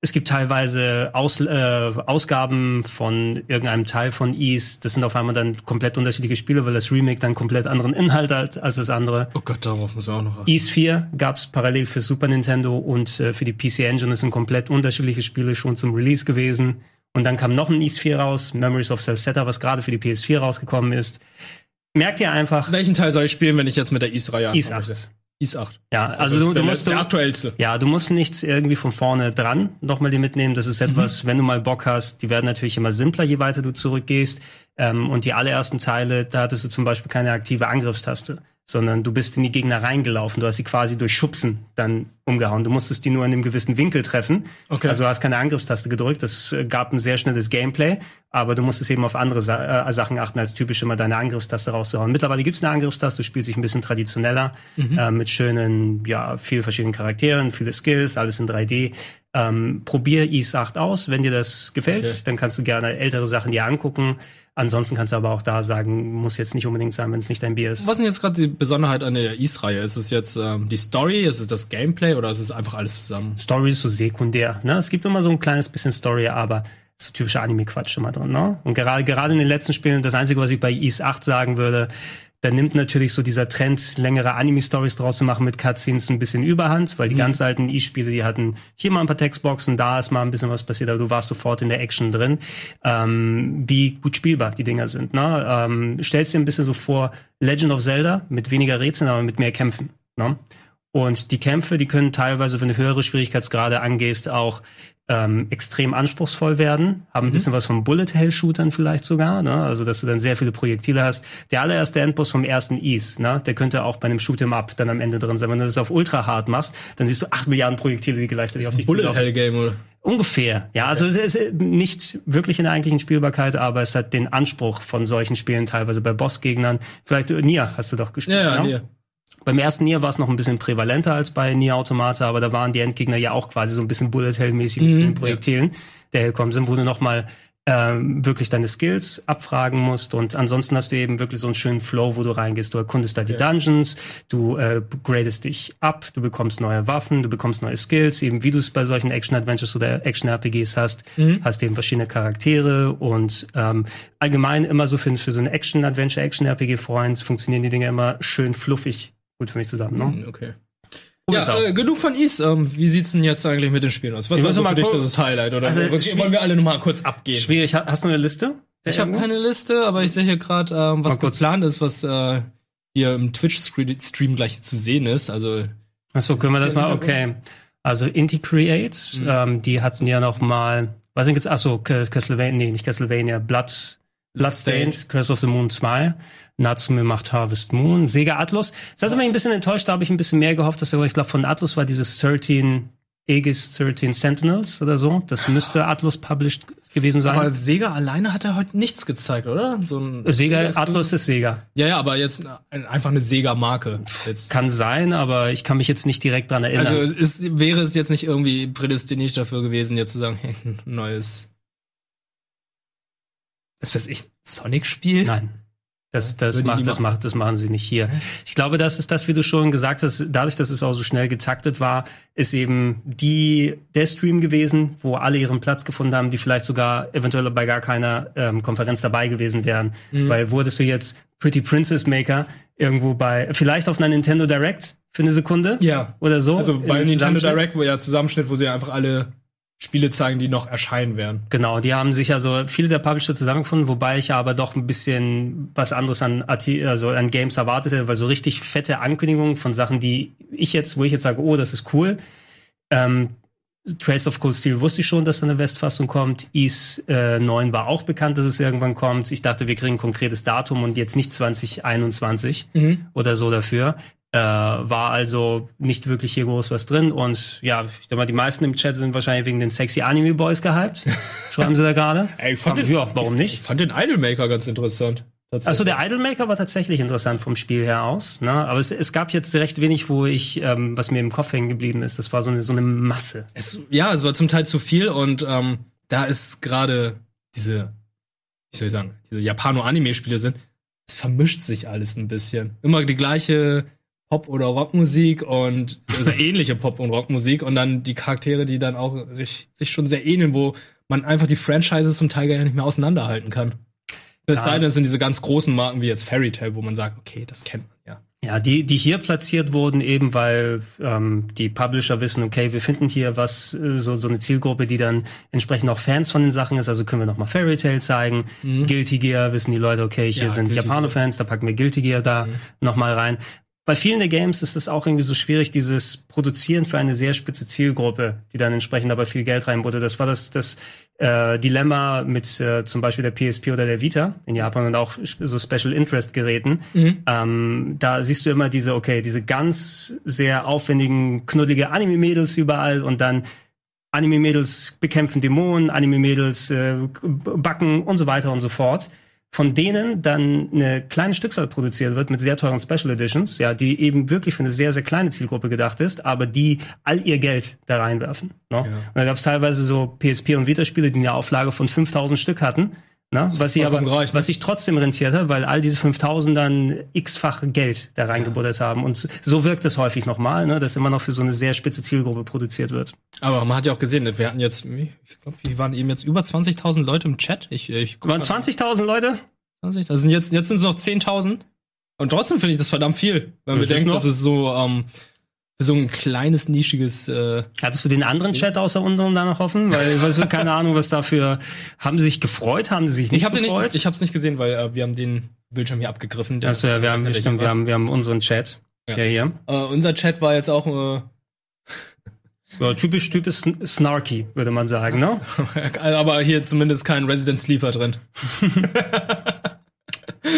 es gibt teilweise Aus, äh, Ausgaben von irgendeinem Teil von East. Das sind auf einmal dann komplett unterschiedliche Spiele, weil das Remake dann komplett anderen Inhalt hat als das andere. Oh Gott, darauf müssen wir auch noch. East 4 gab's parallel für Super Nintendo und äh, für die PC Engine. Das sind komplett unterschiedliche Spiele schon zum Release gewesen. Und dann kam noch ein East 4 raus, Memories of Celceta, was gerade für die PS4 rausgekommen ist. Merkt ihr einfach, Welchen Teil soll ich spielen, wenn ich jetzt mit der East-Reihe East anfange? 8. East 8. Ja, also du, du der, musst der du, aktuellste. ja, du musst nichts irgendwie von vorne dran nochmal die mitnehmen. Das ist etwas, wenn du mal Bock hast, die werden natürlich immer simpler, je weiter du zurückgehst. Ähm, und die allerersten Teile, da hattest du zum Beispiel keine aktive Angriffstaste, sondern du bist in die Gegner reingelaufen. Du hast sie quasi durch Schubsen dann umgehauen. Du musstest die nur in einem gewissen Winkel treffen. Okay. Also du hast keine Angriffstaste gedrückt. Das äh, gab ein sehr schnelles Gameplay, aber du musstest eben auf andere Sa äh, Sachen achten, als typisch immer deine Angriffstaste rauszuhauen. Mittlerweile gibt's eine Angriffstaste, du spielst sich ein bisschen traditioneller, Mhm. äh, mit schönen, ja, vielen verschiedenen Charakteren, viele Skills, alles in 3D. Ähm, probier Ease 8 aus, wenn dir das gefällt, Okay. dann kannst du gerne ältere Sachen dir angucken. Ansonsten kannst du aber auch da sagen, muss jetzt nicht unbedingt sein, wenn es nicht dein Bier ist. Was ist denn jetzt gerade die Besonderheit an der East-Reihe? Ist es jetzt ähm, die Story, ist es das Gameplay oder ist es einfach alles zusammen? Story ist so sekundär. Ne? Es gibt immer so ein kleines bisschen Story, aber so typischer Anime-Quatsch immer drin. Ne? Und gerade gerade in den letzten Spielen, das Einzige, was ich bei Ease 8 sagen würde, da nimmt natürlich so dieser Trend, längere Anime-Stories draus zu machen mit Cutscenes ein bisschen überhand, weil die Mhm. ganz alten E-Spiele, die hatten hier mal ein paar Textboxen, da ist mal ein bisschen was passiert, aber du warst sofort in der Action drin. Ähm, wie gut spielbar die Dinger sind. Ne? Ähm, stellst dir ein bisschen so vor Legend of Zelda mit weniger Rätseln, aber mit mehr Kämpfen. Ne? Und die Kämpfe, die können teilweise, wenn du höhere Schwierigkeitsgrade angehst, auch ähm, extrem anspruchsvoll werden. Haben ein bisschen was von Bullet-Hell-Shootern vielleicht sogar. Ne? Also, dass du dann sehr viele Projektile hast. Der allererste Endboss vom ersten Ease, ne? der könnte auch bei einem Shoot'em-up dann am Ende drin sein. Wenn du das auf ultra hart machst, dann siehst du acht Milliarden Projektile, die gleichzeitig auf dich Bullet zulaufen. Hell Game oder? Ungefähr, ja. Also es ist nicht wirklich in der eigentlichen Spielbarkeit, aber es hat den Anspruch von solchen Spielen teilweise bei Bossgegnern. Vielleicht äh, Nier hast du doch gespielt. Ja, ja, ne? Nier. Beim ersten Nier war es noch ein bisschen prävalenter als bei Nier Automata, aber da waren die Endgegner ja auch quasi so ein bisschen Bullet Hell-mäßig mit Mhm, vielen Projektilen, der hergekommen sind, wo du noch mal ähm, wirklich deine Skills abfragen musst. Und ansonsten hast du eben wirklich so einen schönen Flow, wo du reingehst. Du erkundest da die Dungeons, du äh, gradest dich ab, du bekommst neue Waffen, du bekommst neue Skills, eben wie du es bei solchen Action-Adventures oder Action-RPGs hast, Mhm. hast eben verschiedene Charaktere. Und ähm, allgemein immer so für, für so eine Action-Adventure, Action-RPG-Freund funktionieren die Dinge immer schön fluffig gut für mich zusammen. Ne? Mhm, Okay. Ja, äh, genug von East. Ähm, wie sieht's denn jetzt eigentlich mit den Spielen aus? Was Ich war so mal für dich das Highlight? Oder Also, wollen schwierig- wir alle noch mal kurz abgehen? Schwierig. Ha- Hast du eine Liste? Ich habe keine Liste, aber ich sehe hier gerade, ähm, was geplant ist, was äh, hier im Twitch-Stream gleich zu sehen ist. Also Achso, können wir das mal? Okay. Also Inti Creates, Mhm. ähm, die hatten ja noch mal, was sind jetzt, achso, Castlevania, nee, nicht Castlevania, Blood, Bloodstained, Curse of the Moon 2, Natsume macht Harvest Moon, Sega Atlus. Das heißt, ich bin ein bisschen enttäuscht, da habe ich ein bisschen mehr gehofft, dass er, ich glaube, von Atlus war dieses 13, Aegis 13 Sentinels oder so. Das müsste Atlus published gewesen sein. Aber Sega alleine hat er heute nichts gezeigt, oder? So ein Sega, Atlus ist Sega. Ja, ja, aber jetzt ein, einfach eine Sega-Marke. Kann sein, aber ich kann mich jetzt nicht direkt dran erinnern. Also es ist, wäre es jetzt nicht irgendwie prädestiniert dafür gewesen, jetzt zu sagen, hey, ein neues. Was weiß ich, Sonic-Spiel? Nein. Das, das, macht, das, machen. macht, das machen sie nicht hier. Ich glaube, das ist das, wie du schon gesagt hast, dadurch, dass es auch so schnell getaktet war, ist eben die, der Stream gewesen, wo alle ihren Platz gefunden haben, die vielleicht sogar eventuell bei gar keiner ähm, Konferenz dabei gewesen wären. Mhm. Weil wurdest du jetzt Pretty Princess Maker irgendwo bei, vielleicht auf einer Nintendo Direct für eine Sekunde? Ja. Oder so? Also bei Nintendo? Direct, wo ja Zusammenschnitt, wo sie einfach alle Spiele zeigen, die noch erscheinen werden. Genau, die haben sich also viele der Publisher zusammengefunden, wobei ich aber doch ein bisschen was anderes an, Arti- also an Games erwartet hätte, weil so richtig fette Ankündigungen von Sachen, die ich jetzt, wo ich jetzt sage, oh, das ist cool. Ähm, Trace of Cold Steel wusste ich schon, dass da eine Westfassung kommt. Is äh, 9 war auch bekannt, dass es irgendwann kommt. Ich dachte, wir kriegen ein konkretes Datum und jetzt nicht 2021 Mhm. oder so dafür. Äh, war also nicht wirklich hier groß was drin. Und ja, ich denke mal, die meisten im Chat sind wahrscheinlich wegen den sexy Anime Boys gehypt. Schreiben sie da gerade? Ey, ich fand den, ja, warum nicht? Ich fand den Idolmaker ganz interessant. Also der Idolmaker war tatsächlich interessant vom Spiel her aus, ne? Aber es, es gab jetzt recht wenig, wo ich, ähm, was mir im Kopf hängen geblieben ist. Das war so eine, so eine Masse. Es, ja, es war zum Teil zu viel und ähm, da ist gerade diese, wie soll ich sagen, diese Japano-Anime-Spiele sind, es vermischt sich alles ein bisschen. Immer die gleiche Pop- oder Rockmusik und also ähnliche Pop- und Rockmusik und dann die Charaktere, die dann auch sich schon sehr ähneln, wo man einfach die Franchises zum Teil gar nicht mehr auseinanderhalten kann. Es sei denn, es sind diese ganz großen Marken wie jetzt Fairy Tail, wo man sagt, okay, das kennt man ja. Ja, die, die hier platziert wurden, eben weil ähm, die Publisher wissen, okay, wir finden hier was, äh, so, so eine Zielgruppe, die dann entsprechend auch Fans von den Sachen ist. Also können wir noch mal Fairy Tail zeigen. Guilty Gear wissen die Leute, okay, hier Mhm. Ja, sind Japaner-Fans, da packen wir Guilty Gear da Mhm. noch mal rein. Bei vielen der Games ist es auch irgendwie so schwierig, dieses Produzieren für eine sehr spitze Zielgruppe, die dann entsprechend aber viel Geld reinbuttert. Das war das, das äh, Dilemma mit äh, zum Beispiel der PSP oder der Vita in Japan und auch so Special Interest Geräten. Mhm. Ähm, da siehst du immer diese, okay, diese ganz sehr aufwendigen, knuddelige Anime-Mädels überall und dann Anime-Mädels bekämpfen Dämonen, Anime-Mädels äh, backen und so weiter und so fort. Von denen dann eine kleine Stückzahl produziert wird mit sehr teuren Special Editions, ja, die eben wirklich für eine sehr, sehr kleine Zielgruppe gedacht ist, aber die all ihr Geld da reinwerfen. Ne? Und da gab es teilweise so PSP und Vita-Spiele, die eine Auflage von 5000 Stück hatten, ne? was sich aber, reich, ne? was sich trotzdem rentiert hat, weil all diese 5000 dann x-fach Geld da reingebuttert haben. Und so wirkt es häufig nochmal, ne? dass immer noch für so eine sehr spitze Zielgruppe produziert wird. Aber man hat ja auch gesehen, wir hatten jetzt, ich glaube, die waren eben jetzt über 20.000 Leute im Chat. Ich, ich guck Waren mal. 20.000 Leute? 20? Also jetzt, jetzt sind es noch 10.000. Und trotzdem finde ich das verdammt viel, wenn Das wir denken, noch- das ist so, ähm, für so ein kleines, nischiges, äh, Hattest du den anderen Chat außer unserem da noch offen? Weil, so keine Ahnung, was dafür. Haben sie sich gefreut? Haben sie sich nicht ich habe den gefreut? nicht, ich habe es nicht gesehen, weil äh, wir haben den Bildschirm hier abgegriffen. der- also, ja, wir haben, der stimmt, wir haben, wir haben unseren Chat. Ja, hier. Äh, unser Chat war jetzt auch, äh, Ja, typisch, typisch sn- snarky, würde man sagen, ne? aber hier zumindest kein Resident Sleeper drin.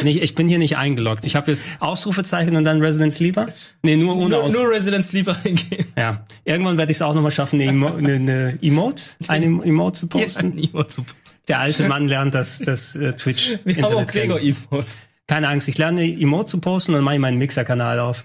Nicht, ich bin hier nicht eingeloggt. Ich habe jetzt Ausrufezeichen und dann Resident Sleeper? Nee, nur ohne Nur, Aus. nur Resident Sleeper hingehen. Ja. Irgendwann werde ich es auch nochmal schaffen, eine, Emo eine, eine Emote, eine Emote zu posten. Emote zu posten. Der alte Mann lernt das, das äh, Twitch Wir haben auch Gregor. Emotes. Keine Angst, ich lerne Emote zu posten und dann mache ich meinen Mixer-Kanal auf.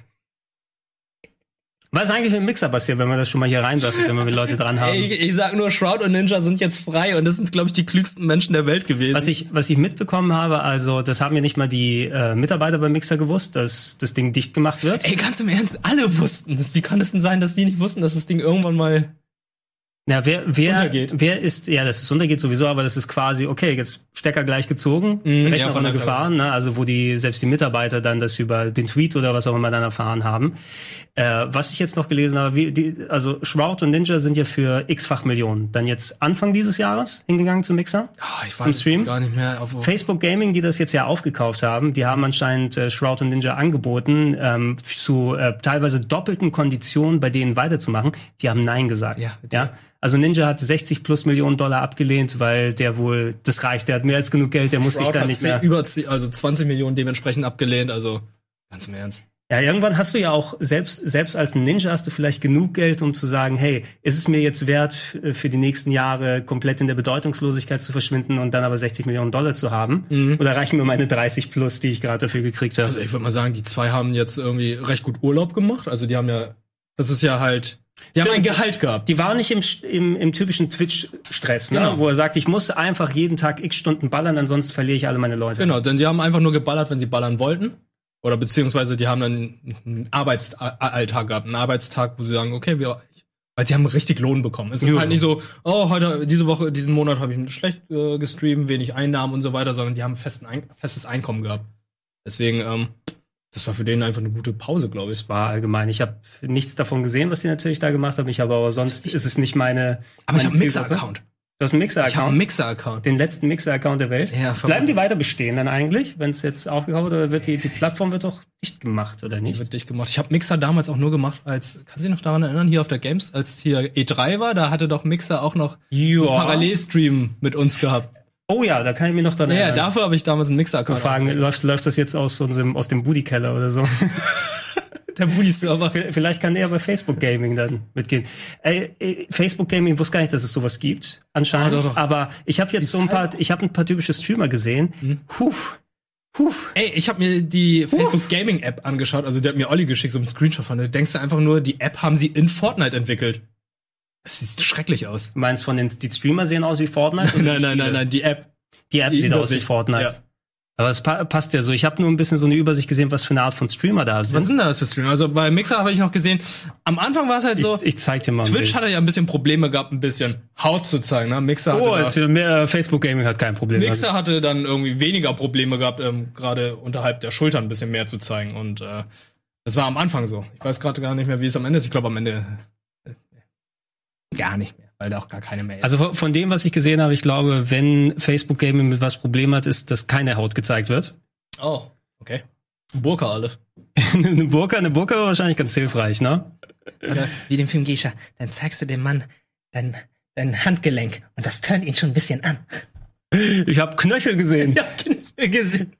Was ist eigentlich mit dem Mixer passiert, wenn man das schon mal hier reinwirft, wenn wir Leute dran haben? Ich, ich sag nur, Shroud und Ninja sind jetzt frei und das sind, glaube ich, die klügsten Menschen der Welt gewesen. Was ich, was ich mitbekommen habe, also das haben ja nicht mal die äh, Mitarbeiter beim Mixer gewusst, dass das Ding dicht gemacht wird. Ey, ganz im Ernst, alle wussten das. Wie kann es denn sein, dass die nicht wussten, dass das Ding irgendwann mal Ja, wer, wer, Untergeht. wer ist, ja, das ist untergeht sowieso, aber das ist quasi, okay, jetzt Stecker gleich gezogen, Mhm, ja, Rechner von der runtergefahren, ne, also wo die, selbst die Mitarbeiter dann das über den Tweet oder was auch immer dann erfahren haben. Äh, was ich jetzt noch gelesen habe, wie, die, also Shroud und Ninja sind ja für x-fach Millionen dann jetzt Anfang dieses Jahres hingegangen zum Mixer. Ah, ich Zum Stream? gar nicht mehr. Auf, Facebook Gaming, die das jetzt ja aufgekauft haben, die haben anscheinend äh, Shroud und Ninja angeboten, ähm, zu äh, teilweise doppelten Konditionen bei denen weiterzumachen. Die haben Nein gesagt. Ja, ja. Also Ninja hat 60 plus Millionen Dollar abgelehnt, weil der wohl, das reicht, der hat mehr als genug Geld, der muss sich Shroud da nicht zehn- mehr. über zehn- also 20 Millionen dementsprechend abgelehnt, also ganz im Ernst. Ja, irgendwann hast du ja auch, selbst, selbst als ein Ninja hast du vielleicht genug Geld, um zu sagen, hey, ist es mir jetzt wert, für die nächsten Jahre komplett in der Bedeutungslosigkeit zu verschwinden und dann aber 60 Millionen Dollar zu haben? Oder reichen mir meine 30 plus, die ich gerade dafür gekriegt habe? Also ich würde mal sagen, die zwei haben jetzt irgendwie recht gut Urlaub gemacht. Also die haben ja, das ist ja halt Die haben ein. Gehalt gehabt. Die waren nicht im, im, im typischen Twitch-Stress, ne? Genau. wo er sagt, ich muss einfach jeden Tag x Stunden ballern, ansonsten verliere ich alle meine Leute. Genau, denn die haben einfach nur geballert, wenn sie ballern wollten. Oder beziehungsweise die haben dann einen Arbeitsalltag gehabt, einen Arbeitstag, wo sie sagen, okay, wir, weil sie haben richtig Lohn bekommen. Es ist Jo. halt nicht so, oh, heute, diese Woche, diesen Monat habe ich schlecht äh, gestreamt, wenig Einnahmen und so weiter, sondern die haben festen Ein festes Einkommen gehabt. Deswegen, ähm, das war für den einfach eine gute Pause, glaube ich. Es war allgemein. Ich habe nichts davon gesehen, was die natürlich da gemacht haben. Ich habe aber sonst ist es nicht meine. Aber ich meine habe einen. Mixer-Account. Du hast einen Mixer-Account. Ich habe einen Mixer-Account. Den letzten Mixer-Account der Welt. Ja. Bleiben die weiter bestehen dann eigentlich, wenn es jetzt aufgekauft wird, oder wird die, die Plattform wird doch dicht gemacht, oder Die nicht? wird dicht gemacht. Ich habe Mixer damals auch nur gemacht, als, kannst du dich noch daran erinnern, hier auf der Games, als hier E3 war, da hatte doch Mixer auch noch Ja. einen Parallelstream mit uns gehabt. Oh ja, da kann ich mir noch dann Ja, ja, erinnern. dafür habe ich damals einen Mixer-Account. fragen, läuft, läuft das jetzt aus unserem, aus dem Booty-Keller oder so? Der Booty-Server. Vielleicht kann der bei Facebook Gaming dann mitgehen. Ey, Facebook Gaming wusste gar nicht, dass es sowas gibt, anscheinend. Ah, doch, doch. Aber ich habe jetzt so ein paar, ich habe ein paar typische Streamer gesehen. Hm. Huf, huf. Ey, ich habe mir die Facebook Gaming App angeschaut, also der hat mir Olli geschickt, so einen Screenshot von. Du denkst du einfach nur, die App haben sie in Fortnite entwickelt. Das sieht schrecklich aus. Du meinst von den die Streamer sehen aus wie Fortnite? nein, nein, nein, nein, die App. Die App die sieht aus wie. Fortnite. Ja. Aber es pa passt ja so. Ich habe nur ein bisschen so eine Übersicht gesehen, was für eine Art von Streamer da sind. Was denn das für Streamer? Also bei Mixer habe ich noch gesehen, am Anfang war es halt so, ich, ich zeig dir mal. Twitch hatte ja ein bisschen Probleme gehabt, ein bisschen Haut zu zeigen. Ne? Mixer, Oh, hatte da, äh, mehr, Facebook Gaming hat kein Problem. Mixer hatte dann irgendwie weniger Probleme gehabt, ähm, gerade unterhalb der Schultern ein bisschen mehr zu zeigen. Und äh, das war am Anfang so. Ich weiß gerade gar nicht mehr, wie es am Ende ist. Ich glaube am Ende gar nicht mehr, weil da auch gar keine mehr ist. Also von- dem, was ich gesehen habe, ich glaube, wenn Facebook Gaming mit was Problem hat, ist, dass keine Haut gezeigt wird. oh, okay. Burka alle. eine Burka, eine Burka war wahrscheinlich ganz hilfreich, ne? Oder wie dem Film Geisha, dann zeigst du dem Mann dein, dein Handgelenk und das turnt ihn schon ein bisschen an. Ich habe Knöchel gesehen. Ja, gesehen.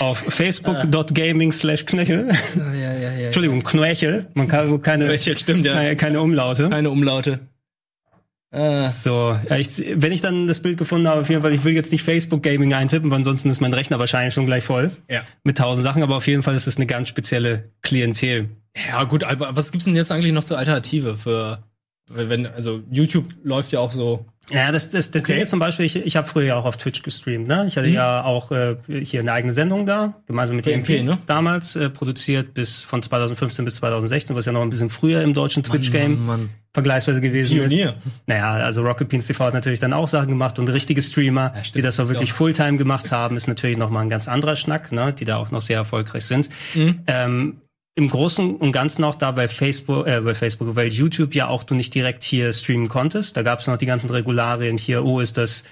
Auf facebook.gaming slash Knöchel. Ja, ja, ja, ja. Entschuldigung, Knöchel. Man kann keine, Knöchel, stimmt, ja. keine, keine Umlaute. Keine Umlaute. Äh, So, ja, ich, wenn ich dann das Bild gefunden habe, auf jeden Fall, ich will jetzt nicht Facebook Gaming eintippen, weil ansonsten ist mein Rechner wahrscheinlich schon gleich voll. Ja. Mit tausend Sachen, aber auf jeden Fall ist es eine ganz spezielle Klientel. ja, gut, aber was gibt's denn jetzt eigentlich noch zur Alternative für, wenn, also YouTube läuft ja auch so. Ja, das, das, das Okay. Ding ist zum Beispiel, ich, ich habe früher ja auch auf Twitch gestreamt, ne? Ich hatte Mhm. ja auch äh, hier eine eigene Sendung da, gemeinsam mit Für EMP, MP, ne? damals äh, produziert bis von 2015 bis 2016, was ja noch ein bisschen früher im deutschen Twitch-Game vergleichsweise gewesen Pionier. ist. Naja, also Rocket Beans TV hat natürlich dann auch Sachen gemacht und richtige Streamer, Ja, stimmt, die das auch das wirklich auch- Fulltime gemacht haben, ist natürlich noch mal ein ganz anderer Schnack, ne? Die da auch noch sehr erfolgreich sind. Mhm. Ähm, im Großen und Ganzen auch da bei Facebook, äh, bei Facebook, weil YouTube ja auch du nicht direkt hier streamen konntest. Da gab es noch die ganzen Regularien hier, oh, ist das,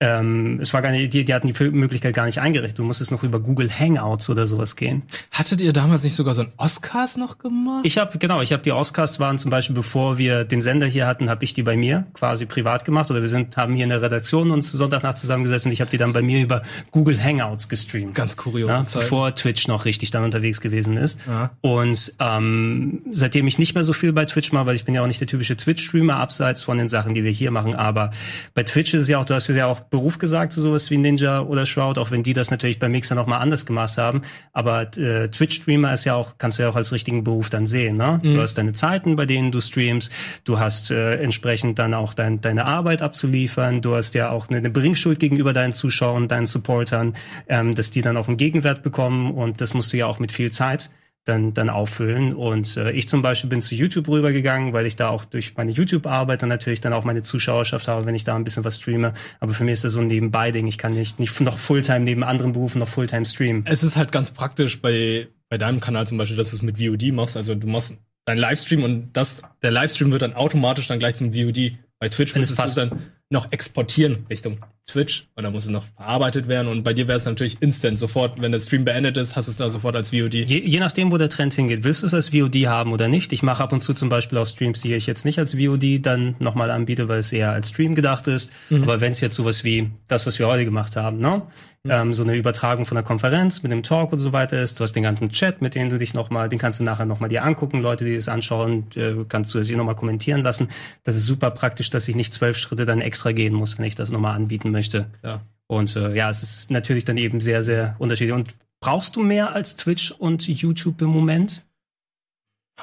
ähm, es war gar nicht, die, die hatten die Möglichkeit gar nicht eingerichtet. Du musstest noch über Google Hangouts oder sowas gehen. Hattet ihr damals nicht sogar so ein Oscars noch gemacht? Ich habe genau, ich habe die Oscars waren zum Beispiel, bevor wir den Sender hier hatten, habe ich die bei mir quasi privat gemacht oder wir sind haben hier in der Redaktion uns Sonntagnacht zusammengesetzt und ich habe die dann bei mir über Google Hangouts gestreamt. Ganz kuriose Ja, bevor Twitch noch richtig dann unterwegs gewesen ist. Ja. Und ähm, seitdem ich nicht mehr so viel bei Twitch mache, weil ich bin ja auch nicht der typische Twitch-Streamer, abseits von den Sachen, die wir hier machen, aber bei Twitch ist es ja auch, du hast ja auch Beruf gesagt, so sowas wie Ninja oder Shroud, auch wenn die das natürlich bei Mixer nochmal anders gemacht haben. Aber äh, Twitch-Streamer ist ja auch, kannst du ja auch als richtigen Beruf dann sehen. Ne? Mhm. Du hast deine Zeiten, bei denen du streamst, du hast äh, entsprechend dann auch dein, deine Arbeit abzuliefern, du hast ja auch eine, eine Bringschuld gegenüber deinen Zuschauern, deinen Supportern, ähm, dass die dann auch einen Gegenwert bekommen und das musst du ja auch mit viel Zeit dann, dann auffüllen. Und äh, ich zum Beispiel bin zu YouTube rübergegangen, weil ich da auch durch meine YouTube-Arbeit dann natürlich dann auch meine Zuschauerschaft habe, wenn ich da ein bisschen was streame. Aber für mich ist das so ein Nebenbei-Ding. Ich kann nicht, nicht noch Fulltime neben anderen Berufen noch Fulltime streamen. Es ist halt ganz praktisch bei, bei deinem Kanal zum Beispiel, dass du es mit VOD machst. Also du machst deinen Livestream und das, der Livestream wird dann automatisch dann gleich zum VOD. Bei Twitch es müsstest du es dann noch exportieren Richtung Twitch und dann muss es noch verarbeitet werden und bei dir wäre es natürlich instant sofort, wenn der Stream beendet ist, hast du es da sofort als VOD. Je, je nachdem, wo der Trend hingeht. Willst du es als VOD haben oder nicht? Ich mache ab und zu zum Beispiel auch Streams, die ich jetzt nicht als VOD dann nochmal anbiete, weil es eher als Stream gedacht ist. Mhm. Aber wenn es jetzt sowas wie das, was wir heute gemacht haben, ne? Ähm, so eine Übertragung von der Konferenz mit dem Talk und so weiter ist, du hast den ganzen Chat, mit dem du dich nochmal, den kannst du nachher nochmal dir angucken, Leute, die das anschauen, äh, kannst du es hier nochmal kommentieren lassen. Das ist super praktisch, dass ich nicht zwölf Schritte dann extra gehen muss, wenn ich das nochmal anbieten möchte. Ja. Und äh, ja, es ist natürlich dann eben sehr, sehr unterschiedlich. Und brauchst du mehr als Twitch und YouTube im Moment?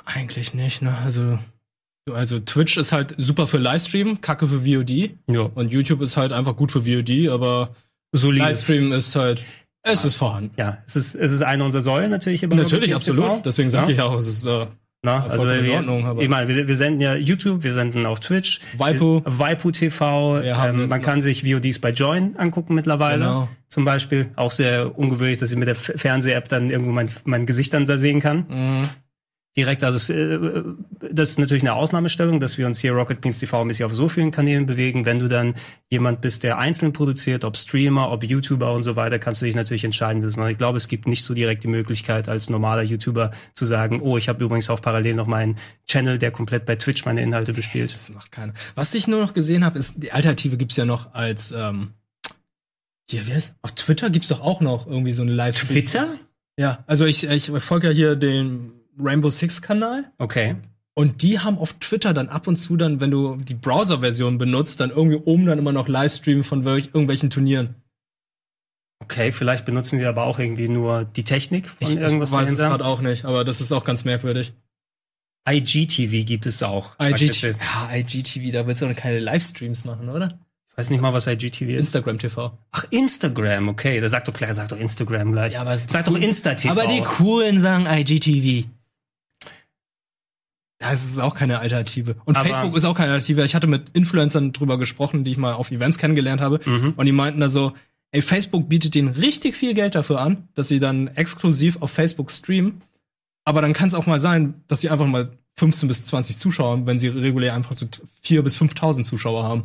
Eigentlich nicht, ne? Also Also Twitch ist halt super für Livestream, kacke für VOD. Ja. Und YouTube ist halt einfach gut für VOD, aber Solide. Livestream ist halt, es ist vorhanden. Ja, es ist, es ist eine unserer Säulen natürlich. Natürlich, TV. absolut. Deswegen sage Ja. ich auch, es ist äh, Na, also wir, in Ordnung. Ich meine, wir, wir senden ja YouTube, wir senden auf Twitch, Waipu. Waipu TV. Ähm, man kann sich VODs bei Join angucken mittlerweile. Genau. Zum Beispiel auch sehr ungewöhnlich, dass ich mit der Fernseh-App dann irgendwo mein, mein Gesicht dann da sehen kann. Mhm. Direkt, also es, äh, das ist natürlich eine Ausnahmestellung, dass wir uns hier Rocket Beans TV bisschen auf so vielen Kanälen bewegen. Wenn du dann jemand bist, der einzeln produziert, ob Streamer, ob YouTuber und so weiter, kannst du dich natürlich entscheiden. Und ich glaube, es gibt nicht so direkt die Möglichkeit, als normaler YouTuber zu sagen, oh, ich habe übrigens auch parallel noch meinen Channel, der komplett bei Twitch meine Inhalte bespielt. Das macht keiner. Was ich nur noch gesehen habe, ist, die Alternative gibt's ja noch als, ähm, hier, wie heißt? Auf Twitter gibt's doch auch noch irgendwie so eine live Twitter? Ja, also ich, ich folge ja hier den Rainbow Six Kanal. Okay. Und die haben auf Twitter dann ab und zu dann, wenn du die Browser-Version benutzt, dann irgendwie oben dann immer noch Livestream von welch, irgendwelchen Turnieren. Okay, vielleicht benutzen die aber auch irgendwie nur die Technik von Ich, irgendwas ich weiß es dahinter. gerade auch nicht, aber das ist auch ganz merkwürdig. IGTV gibt es auch. sagt IGTV, ja, IGTV, da willst du doch keine Livestreams machen, oder? Ich weiß nicht mal, was IGTV ist. Instagram TV. Ach, Instagram, okay. Da sagt doch klar, sag doch Instagram gleich. Ja, aber sag doch Insta-TV. Aber die coolen sagen IGTV. Das ist auch keine Alternative. Und Aber- Facebook ist auch keine Alternative. Ich hatte mit Influencern drüber gesprochen, die ich mal auf Events kennengelernt habe. Mhm. Und die meinten da so, ey, Facebook bietet denen richtig viel Geld dafür an, dass sie dann exklusiv auf Facebook streamen. Aber dann kann es auch mal sein, dass sie einfach mal 15 bis 20 Zuschauer haben, wenn sie regulär einfach so 4 bis 5.000 Zuschauer haben.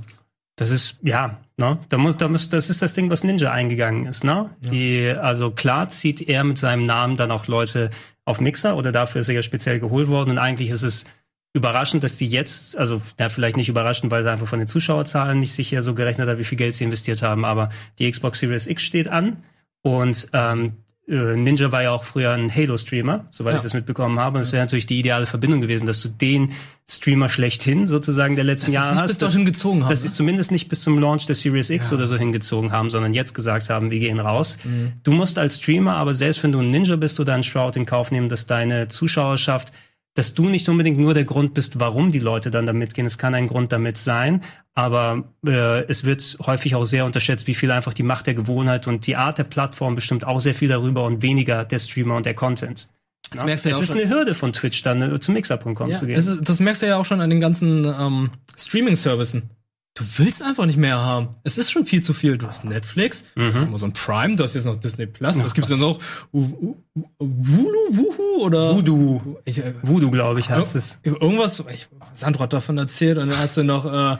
Das ist, ja, ne? Da muss, da muss, das ist das Ding, was Ninja eingegangen ist, ne? Die, also klar zieht er mit seinem Namen dann auch Leute auf Mixer oder dafür ist er ja speziell geholt worden und eigentlich ist es überraschend, dass die jetzt, also ja, vielleicht nicht überraschend, weil sie einfach von den Zuschauerzahlen nicht sicher so gerechnet hat, wie viel Geld sie investiert haben, aber die Xbox Series X steht an und ähm, äh, Ninja war ja auch früher ein Halo-Streamer, soweit Ja. ich das mitbekommen habe. Und es wäre natürlich die ideale Verbindung gewesen, dass du den Streamer schlechthin sozusagen der letzten Jahre hast. bis dass- dorthin gezogen haben, Dass sie ne? es zumindest nicht bis zum Launch der Series X Ja. oder so hingezogen haben, sondern jetzt gesagt haben, wir gehen raus. Mhm. Du musst als Streamer, aber selbst wenn du ein Ninja bist oder ein Shroud in Kauf nehmen, dass deine Zuschauerschaft dass du nicht unbedingt nur der Grund bist, warum die Leute dann damit gehen. Es kann ein Grund damit sein, aber äh, es wird häufig auch sehr unterschätzt, wie viel einfach die Macht der Gewohnheit und die Art der Plattform bestimmt auch sehr viel darüber und weniger der Streamer und der Content. Das Ja? merkst du ja es auch ist schon. eine Hürde von Twitch dann äh, zu mixer.com Ja, zu gehen. ist, das merkst du ja auch schon an den ganzen ähm, Streaming-Servicen. Du willst einfach nicht mehr haben. Es ist schon viel zu viel. Du hast Netflix, du hast Mhm. Amazon Prime, du hast jetzt noch Disney Plus. Was gibt's denn Gott. noch? U- U- Wulu, Wuhu oder? Voodoo. Ich, äh, Voodoo, glaube ich, heißt es. Irgendwas, ich, Sandro hat davon erzählt und dann hast du noch äh,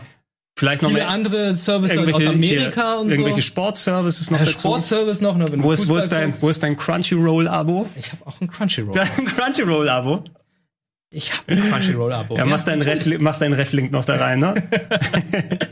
Vielleicht noch mehr andere Services aus irgendwelche, Amerika und irgendwelche so. Sportservices noch Ja, dazu. Sportservice noch, ne, wenn du Wo ist, wo ist dein, guckst. wo ist dein Crunchyroll-Abo? Ich habe auch ein Crunchyroll. Dein Crunchyroll-Abo? Ich habe ein Crunchyroll-Abo. Ja, machst deinen Ref, machst deinen Reflink noch da rein, ne?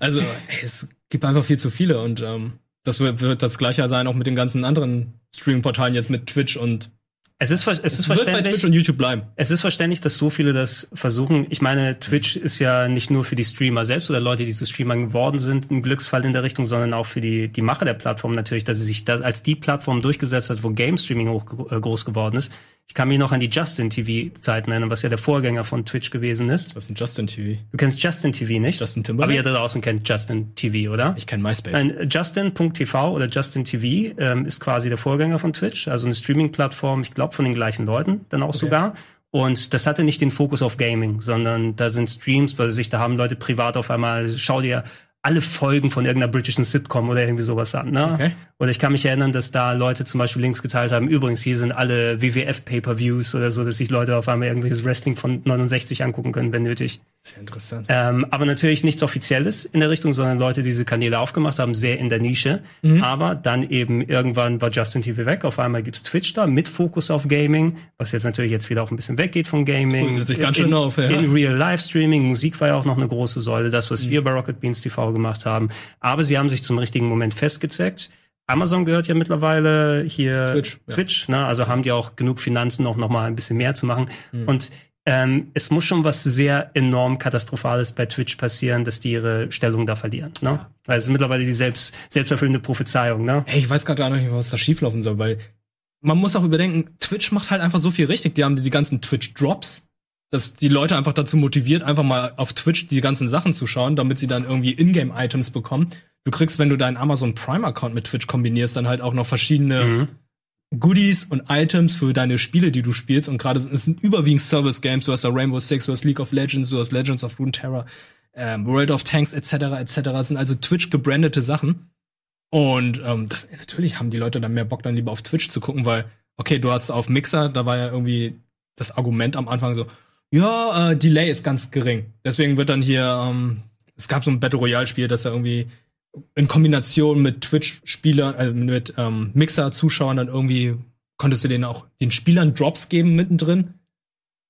Also, ey, es gibt einfach viel zu viele und ähm, das wird, wird das gleiche sein auch mit den ganzen anderen Streaming-Portalen jetzt mit Twitch und Es ist, es ist wird bei verständlich. Twitch und YouTube bleiben. Es ist verständlich, dass so viele das versuchen. Ich meine, Twitch ist ja nicht nur für die Streamer selbst oder Leute, die zu Streamern geworden sind, ein Glücksfall in der Richtung, sondern auch für die, die Macher der Plattform natürlich, dass sie sich das als die Plattform durchgesetzt hat, wo Game Streaming hoch, äh, groß geworden ist. Ich kann mich noch an die Justin TV Zeiten erinnern, was ja der Vorgänger von Twitch gewesen ist. Was ist ein Justin TV? Du kennst Justin TV nicht? Justin Aber Timberlake? ihr da draußen kennt Justin TV, oder? Ich kenne MySpace. Justin.tv oder Justin TV ähm, ist quasi der Vorgänger von Twitch, also eine Streaming-Plattform, ich glaube von den gleichen Leuten dann auch sogar. Und das hatte nicht den Fokus auf Gaming, sondern da sind Streams, weil sich da haben Leute privat auf einmal, schau dir alle Folgen von irgendeiner britischen Sitcom oder irgendwie sowas an. Ne? Okay. Oder ich kann mich erinnern, dass da Leute zum Beispiel Links geteilt haben. Übrigens, hier sind alle WWF-Pay-per-Views oder so, dass sich Leute auf einmal irgendwelches Wrestling von 69 angucken können, wenn nötig. Sehr interessant. Ähm, aber natürlich nichts Offizielles in der Richtung, sondern Leute, die diese Kanäle aufgemacht haben, sehr in der Nische. Mhm. Aber dann eben irgendwann war Justin TV weg. Auf einmal gibt's Twitch da mit Fokus auf Gaming, was jetzt natürlich jetzt wieder auch ein bisschen weggeht von Gaming. Dröselt sich ganz in, schön auf, ja. In Real Life Streaming, Musik war ja auch noch eine große Säule, das, Mhm. was wir bei Rocket Beans TV gemacht haben. Aber sie haben sich zum richtigen Moment festgezeckt. Amazon gehört ja mittlerweile hier Twitch, ja. Twitch ne? also haben die auch genug Finanzen, noch, noch mal ein bisschen mehr zu machen. Mhm. Und ähm, es muss schon was sehr enorm Katastrophales bei Twitch passieren, dass die ihre Stellung da verlieren. Ne? Weil es ist mittlerweile die selbst, selbsterfüllende Prophezeiung. Ne? Ey, ich weiß gerade gar nicht, was da schieflaufen soll, weil man muss auch überdenken, Twitch macht halt einfach so viel richtig. Die haben die ganzen Twitch-Drops. Dass die Leute einfach dazu motiviert, einfach mal auf Twitch die ganzen Sachen zu schauen, damit sie dann irgendwie Ingame-Items bekommen. Du kriegst, wenn du deinen Amazon Prime-Account mit Twitch kombinierst, dann halt auch noch verschiedene Mhm. Goodies und Items für deine Spiele, die du spielst. Und gerade es sind überwiegend Service-Games. Du hast da Rainbow Six, du hast League of Legends, du hast Legends of Runeterra, ähm, World of Tanks etc. etc. Das sind also Twitch gebrandete Sachen. Und ähm, das, natürlich haben die Leute dann mehr Bock, dann lieber auf Twitch zu gucken, weil, okay, du hast auf Mixer, da war ja irgendwie das Argument am Anfang so, ja, äh, Delay ist ganz gering. Deswegen wird dann hier, ähm, es gab so ein Battle Royale-Spiel, das da irgendwie in Kombination mit Twitch-Spielern, äh, mit ähm, Mixer-Zuschauern dann irgendwie konntest du denen auch den Spielern Drops geben mittendrin.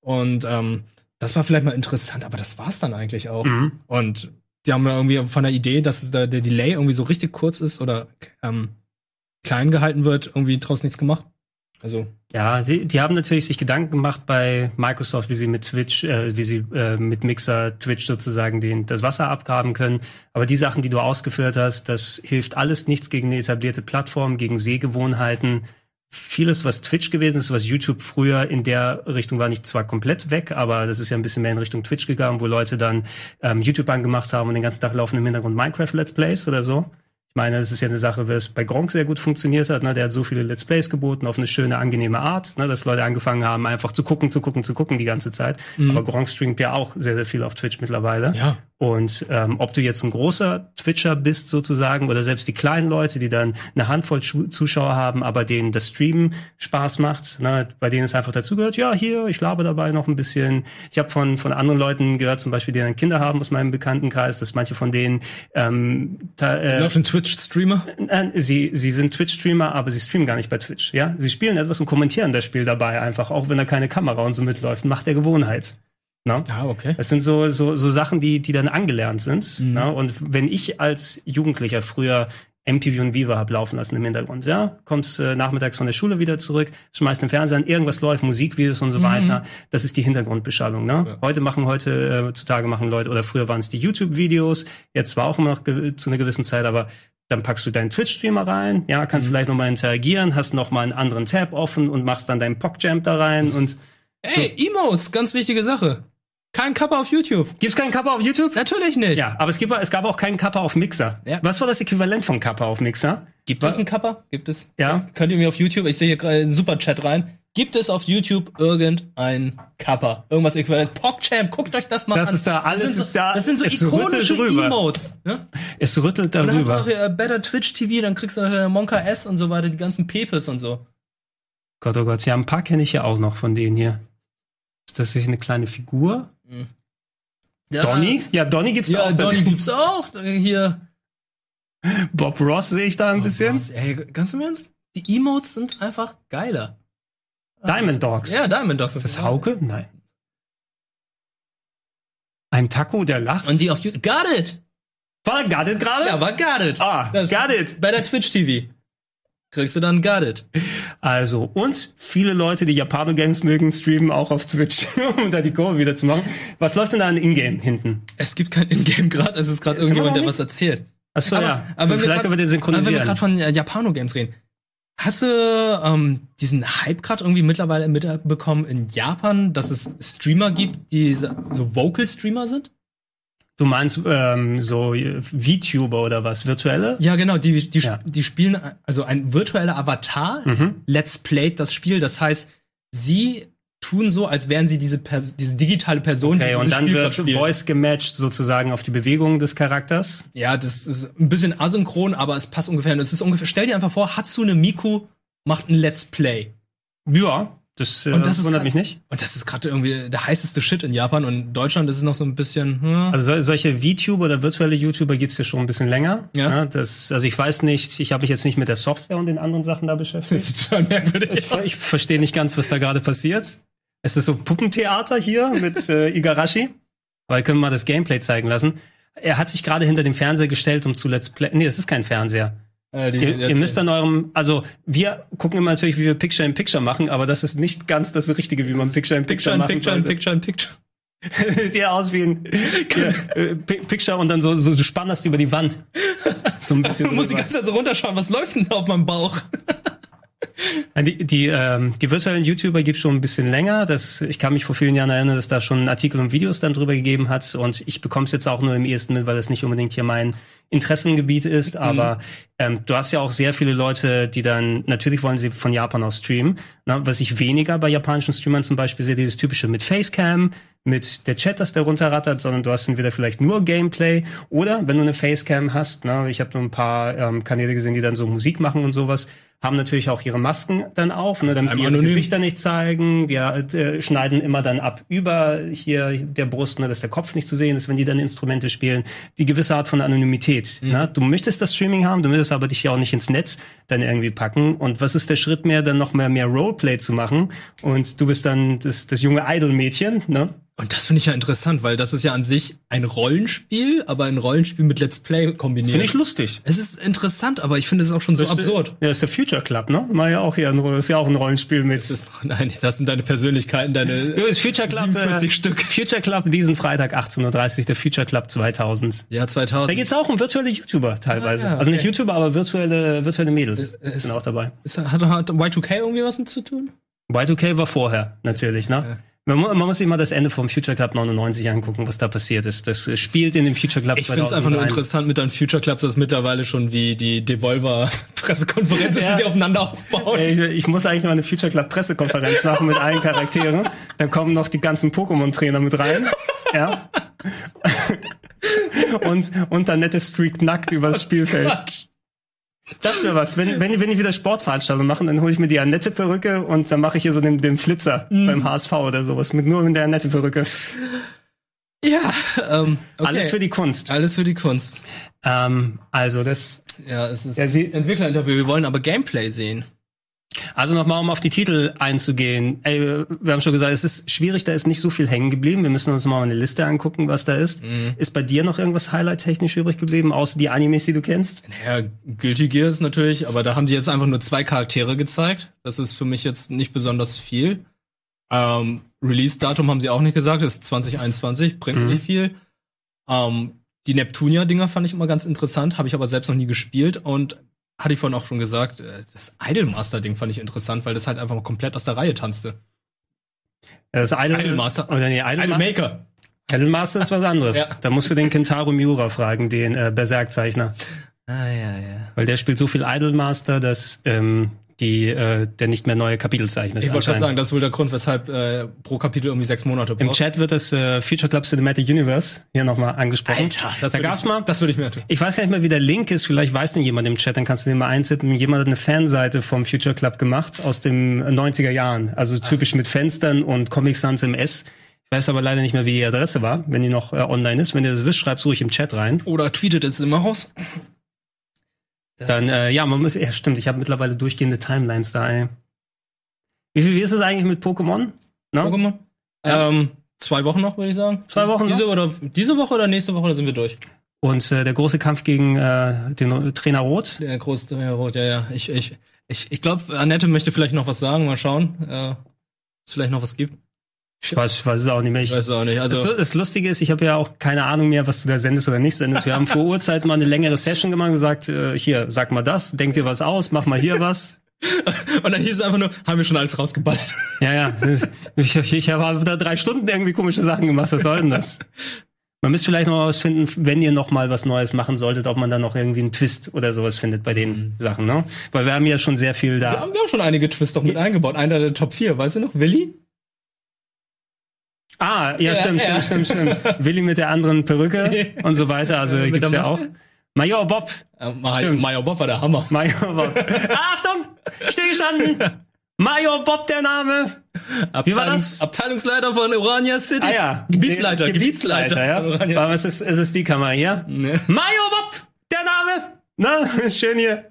Und ähm, das war vielleicht mal interessant, aber das war's dann eigentlich auch. Mhm. Und die haben irgendwie von der Idee, dass da der Delay irgendwie so richtig kurz ist oder ähm, klein gehalten wird, irgendwie draus nichts gemacht. Also Ja, die, die haben natürlich sich Gedanken gemacht bei Microsoft, wie sie mit Twitch, äh, wie sie äh, mit Mixer Twitch sozusagen den, das Wasser abgraben können. Aber die Sachen, die du ausgeführt hast, das hilft alles nichts gegen eine etablierte Plattform, gegen Sehgewohnheiten. Vieles, was Twitch gewesen ist, was YouTube früher in der Richtung war, nicht zwar komplett weg, aber das ist ja ein bisschen mehr in Richtung Twitch gegangen, wo Leute dann ähm, YouTube angemacht haben und den ganzen Tag laufen im Hintergrund Minecraft Let's Plays oder so. Ich meine, das ist ja eine Sache, was bei Gronk sehr gut funktioniert hat. Ne? Der hat so viele Let's Plays geboten auf eine schöne, angenehme Art, ne? dass Leute angefangen haben, einfach zu gucken, zu gucken, zu gucken die ganze Zeit. Mhm. Aber Gronk streamt ja auch sehr, sehr viel auf Twitch mittlerweile. Ja. Und ähm, ob du jetzt ein großer Twitcher bist sozusagen oder selbst die kleinen Leute, die dann eine Handvoll Zuschauer haben, aber denen das Streamen Spaß macht, ne? bei denen es einfach dazugehört, ja, hier, ich labe dabei noch ein bisschen. Ich habe von, von anderen Leuten gehört, zum Beispiel, die dann Kinder haben aus meinem Bekanntenkreis, dass manche von denen ähm, ta, äh, sind auch schon Twitch-Streamer. Nein, sie, sie sind Twitch-Streamer, aber sie streamen gar nicht bei Twitch. Ja, sie spielen etwas und kommentieren das Spiel dabei einfach, auch wenn da keine Kamera und so mitläuft. Macht der Gewohnheit. Na? Ja, okay. Das sind so, so, so Sachen, die, die dann angelernt sind. Mhm. Na? Und wenn ich als Jugendlicher früher MTV und Viva hab laufen lassen im Hintergrund, ja, kommst äh, nachmittags von der Schule wieder zurück, schmeißt den Fernseher an, irgendwas läuft, Musikvideos und so Mhm. weiter. Das ist die Hintergrundbeschallung. Ne? Heute machen heute, äh, zutage machen Leute, oder früher waren es die YouTube-Videos, jetzt war auch immer noch zu einer gewissen Zeit, aber dann packst du deinen Twitch-Streamer rein, ja, kannst Mhm. vielleicht nochmal interagieren, hast nochmal einen anderen Tab offen und machst dann deinen PogJamp da rein und Ey, Emotes, ganz wichtige Sache. Kein Kappa auf YouTube. Gibt's keinen Kappa auf YouTube? Natürlich nicht. Ja, aber es, gibt, es gab auch keinen Kappa auf Mixer. Ja. Was war das Äquivalent von Kappa auf Mixer? Gibt Was- es einen Kappa? Gibt es? Ja. Könnt ihr mir auf YouTube, ich sehe hier gerade einen Superchat rein. Gibt es auf YouTube irgendein Kappa? Irgendwas äquivalentes? PogChamp, guckt euch das mal Das an. ist da, alles das sind ist so, da, Das sind so es ikonische. Emotes. Ne? Es rüttelt Und dann hast du darüber. auch hier, äh, Better Twitch TV, dann kriegst du nachher Monka S und so weiter, die ganzen Pepes und so. Gott, oh Gott, ja, ein paar kenne ich ja auch noch von denen hier. Ist das nicht eine kleine Figur? Ja. Donny? Ja, Donny gibt's Ja, auch. Donny gibt's auch. Hier. Bob Ross sehe ich da ein Oh, bisschen. was, ey, ganz im Ernst? Die Emotes sind einfach geiler. Diamond Dogs. Ja, Diamond Dogs. Ist das Hauke? Nein. Ein Taco, der lacht. Und die auf YouTube. Got it! War Got It gerade? Ja, war Got it. Ah, Das- Got It. Bei der Twitch TV. Kriegst du dann it. Also, und viele Leute, die Japano-Games mögen, streamen auch auf Twitch, um da die Kurve wieder zu machen. Was läuft denn da an Ingame hinten? Es gibt kein Ingame gerade, es ist gerade irgendjemand, der was erzählt. Achso, Aber- ja. aber wenn wir Vielleicht grad- können wir den Aber wenn wir synchronisieren. gerade von äh, Japano-Games reden. Hast du ähm, diesen Hype gerade irgendwie mittlerweile mitbekommen in Japan, dass es Streamer gibt, die so so Vocal-Streamer sind? Du meinst ähm, so äh, VTuber oder was? Virtuelle? Ja, genau, die, die, Ja. die spielen, also ein virtueller Avatar, Mhm. let's play das Spiel. Das heißt, sie tun so, als wären sie diese, Pers diese digitale Person, Okay, die und dann Spiel wird. Voice gematcht sozusagen auf die Bewegung des Charakters. Ja, das ist ein bisschen asynchron, aber es passt ungefähr. Und es ist ungefähr, stell dir einfach vor, Hatsune Miku macht ein Let's Play. Ja, das, äh, Und das wundert grad- mich nicht. Und das ist gerade irgendwie der heißeste Shit in Japan und in Deutschland ist es noch so ein bisschen, hm. Also sol- solche VTuber oder virtuelle YouTuber gibt's ja schon ein bisschen länger. Ja. Ne, das, also ich weiß nicht, ich habe mich jetzt nicht mit der Software und den anderen Sachen da beschäftigt. das ist total merkwürdig. Ich, ich verstehe nicht ganz, was da gerade passiert. Es ist so Puppentheater hier mit äh, Igarashi. Wir können mal das Gameplay zeigen lassen. Er hat sich gerade hinter dem Fernseher gestellt, um zu Let's Play. Nee, das ist kein Fernseher. Äh, die- Ihr, ihr müsst an eurem, also wir gucken immer natürlich, wie wir Picture in Picture machen, aber das ist nicht ganz das Richtige, wie man Picture in Picture Picture, in machen Picture in sollte. Picture in Picture. Sieht ja aus wie ein ja, äh, Pi- Picture und dann so, so du spannst über die Wand. So ein bisschen Du musst die ganze Zeit so runterschauen, was läuft denn da auf meinem Bauch? Die, die, ähm, die virtuellen YouTuber gibt's schon ein bisschen länger. Das, ich kann mich vor vielen Jahren erinnern, dass da schon Artikel und Videos dann drüber gegeben hat. Und ich bekomme es jetzt auch nur im ersten mit, weil das nicht unbedingt hier mein Interessengebiet ist. Mhm. Aber ähm, du hast ja auch sehr viele Leute, die dann, natürlich wollen sie von Japan aus streamen. Na, was ich weniger bei japanischen Streamern zum Beispiel sehe, dieses typische mit Facecam, mit der Chat, das der runterrattert, sondern du hast entweder vielleicht nur Gameplay oder wenn du eine Facecam hast, ne, ich habe nur ein paar ähm, Kanäle gesehen, die dann so Musik machen und sowas, haben natürlich auch ihre Masken dann auf, ne, damit die ihre anonym. Gesichter nicht zeigen. Die äh, schneiden immer dann ab über hier der Brust, ne, dass der Kopf nicht zu sehen ist, wenn die dann Instrumente spielen. Die gewisse Art von Anonymität. Mhm. Ne? Du möchtest das Streaming haben, du möchtest aber dich ja auch nicht ins Netz dann irgendwie packen. Und was ist der Schritt mehr, dann noch mehr, mehr Roleplay zu machen? Und du bist dann das, das junge Idol-Mädchen, ne? Und das finde ich ja interessant, weil das ist ja an sich ein Rollenspiel, aber ein Rollenspiel mit Let's Play kombiniert. Finde ich lustig. Es ist interessant, aber ich finde es auch schon so ist- absurd. Ja, das ist der Future Club, ne? War ja auch hier ein, ist ja auch ein Rollenspiel mit. Das ist, nein, das sind deine Persönlichkeiten, deine Ja, das Future Club, 47 äh, Stück. Future Club diesen Freitag 18.30 Uhr, der Future Club 2000. Ja, 2000. Da geht's auch um virtuelle YouTuber teilweise. Ah, ja, Also nicht okay. YouTuber, aber virtuelle, virtuelle Mädels Äh, sind auch dabei. Ist, hat, hat Y2K irgendwie was mit zu tun? Y2K war vorher, natürlich, ne? Man, man muss sich mal das Ende vom Future Club 99 angucken, was da passiert ist. Das äh, spielt in dem Future Club Ich finde es einfach nur 2001. interessant mit deinen Future Clubs, dass mittlerweile schon wie die Devolver-Pressekonferenz ist, Ja. die sie aufeinander aufbauen. Ich, ich muss eigentlich mal eine Future Club Pressekonferenz machen mit allen Charakteren. Dann kommen noch die ganzen Pokémon-Trainer mit rein. Ja. Und, und dann nette Streak nackt übers Spielfeld. Das wäre was. Wenn, wenn, wenn die wieder Sportveranstaltungen machen, dann hole ich mir die Annette Perücke und dann mache ich hier so den, den Flitzer beim HSV oder sowas mit nur mit der Annette Perücke. Ja, ähm, okay. Alles für die Kunst. Alles für die Kunst. Ähm, also das. Ja, es ist Ja, sie- Entwicklerinterview. Wir wollen aber Gameplay sehen. Also nochmal, um auf die Titel einzugehen. Ey, wir haben schon gesagt, es ist schwierig, da ist nicht so viel hängen geblieben. Wir müssen uns mal eine Liste angucken, was da ist. Mhm. Ist bei dir noch irgendwas highlight-technisch übrig geblieben, außer die Animes, die du kennst? Ja, Guilty Gear ist natürlich, aber da haben die jetzt einfach nur zwei Charaktere gezeigt. Das ist für mich jetzt nicht besonders viel. Ähm, Release-Datum haben sie auch nicht gesagt, das ist 2021, bringt Mhm. nicht viel. Ähm, die Neptunia-Dinger fand ich immer ganz interessant, habe ich aber selbst noch nie gespielt und hatte ich vorhin auch schon gesagt, äh, das Idolmaster-Ding fand ich interessant, weil das halt einfach mal komplett aus der Reihe tanzte. Das Idol, Idolmaster. Oder nee, Idol Idolmaker. Idolmaster ist was anderes. Ja. Da musst du den Kentaro Miura fragen, den äh, Berserk-Zeichner. Ah, ja, ja. Weil der spielt so viel Idolmaster, dass ähm, die, äh, der nicht mehr neue Kapitel zeichnet. Ich wollte gerade sagen, das ist wohl der Grund, weshalb äh, pro Kapitel irgendwie sechs Monate Im braucht. Chat wird das äh, Future Club Cinematic Universe hier nochmal angesprochen. Alter, das da gab's ich, mal. das würde ich mir tun. Ich weiß gar nicht mehr, wie der Link ist. Vielleicht weiß denn jemand im Chat, dann kannst du den mal eintippen. Jemand hat eine Fanseite vom Future Club gemacht aus den 90er Jahren. Also typisch mit Fenstern und Comic Sans MS. Ich weiß aber leider nicht mehr, wie die Adresse war, wenn die noch äh, online ist. Wenn ihr das wisst, schreibt's ruhig im Chat rein. Oder tweetet es immer raus. Das- Dann, äh, ja, man muss, ja stimmt, ich habe mittlerweile durchgehende Timelines da, ey. Wie viel wie ist es eigentlich mit Pokémon? Ne? Pokémon? Ja. Ähm, zwei Wochen noch, würde ich sagen. Zwei Wochen diese noch? Oder, diese Woche oder nächste Woche, da sind wir durch. Und äh, der große Kampf gegen äh, den Trainer Rot. Der große ja, Rot, ja, ja. Ich, ich, ich, ich glaube, Annette möchte vielleicht noch was sagen. Mal schauen, äh, es vielleicht noch was gibt. Ich weiß, ich weiß es auch nicht mehr. Ich weiß es auch nicht. Also das, das Lustige ist, ich habe ja auch keine Ahnung mehr, was du da sendest oder nicht sendest. Wir haben vor Uhrzeit mal eine längere Session gemacht und gesagt, äh, hier, sag mal das, denk dir was aus, mach mal hier was. und dann hieß es einfach nur, haben wir schon alles rausgeballert. Ja, ja. Ich, ich, ich habe da drei Stunden irgendwie komische Sachen gemacht. Was soll denn das? Man müsste vielleicht noch was finden, wenn ihr noch mal was Neues machen solltet, ob man dann noch irgendwie einen Twist oder sowas findet bei den Sachen, ne? Weil wir haben ja schon sehr viel da. haben, wir haben schon einige Twists doch mit eingebaut. Einer der Top 4, weißt du noch? Willi? Ah, ja, Ja, stimmt, ja. stimmt, stimmt, stimmt. Willi mit der anderen Perücke und so weiter. Also Mit gibt's ja auch. Major Bob. Äh, Ma Stimmt. Major Bob war der Hammer. Major Bob. Achtung! Stillgestanden! Major Bob der Name. Wie war das? Abteilungsleiter von Orania City. Ah ja. Gebietsleiter. Ge- Gebietsleiter, ja. Aber es ist, es ist die Kammer hier. Ne. Major Bob. Na, schön hier.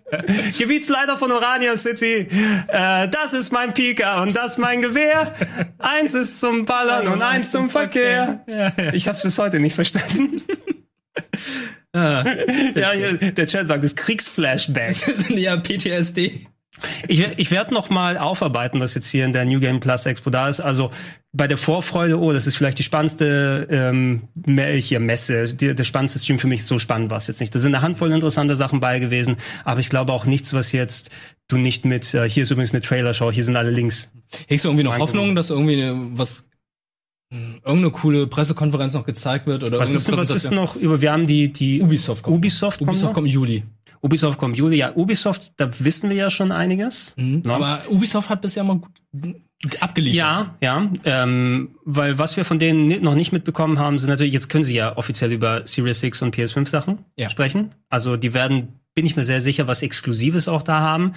Gebietsleiter von Orania City. Äh, das ist mein Pika und das mein Gewehr. Eins ist zum Ballern und eins zum Verkehr. Ich hab's bis heute nicht verstanden. Ah, Ja, hier, der Chat sagt, das ist Kriegsflashback. das sind ja PTSD. Ich, ich werde noch mal aufarbeiten, was jetzt hier in der New Game Plus Expo da ist. Also bei der Vorfreude, oh, das ist vielleicht die spannendste ähm, hier Messe, die, der spannendste Stream für mich. So spannend war es jetzt nicht. Da sind eine Handvoll interessante Sachen bei gewesen, aber ich glaube auch nichts, was jetzt du nicht mit. Äh, hier ist übrigens eine Trailer-Show. Hier sind alle Links. Hegst du irgendwie noch. Hoffnung, dass irgendwie eine, was mh, irgendeine coole Pressekonferenz noch gezeigt wird oder Was ist, was ist noch über? Wir haben die die Ubisoft kommt. Ubisoft kommt, Ubisoft kommt im Juli. Ubisoft kommt Juli. Ja, Ubisoft, da wissen wir ja schon einiges. Ne? Aber Ubisoft hat bisher mal gut abgeliefert. Ja, ja, ähm, weil was wir von denen noch nicht mitbekommen haben, sind natürlich, jetzt können sie ja offiziell über Series 6 und PS5 Sachen Ja. sprechen. Also die werden, bin ich mir sehr sicher, was Exklusives auch da haben.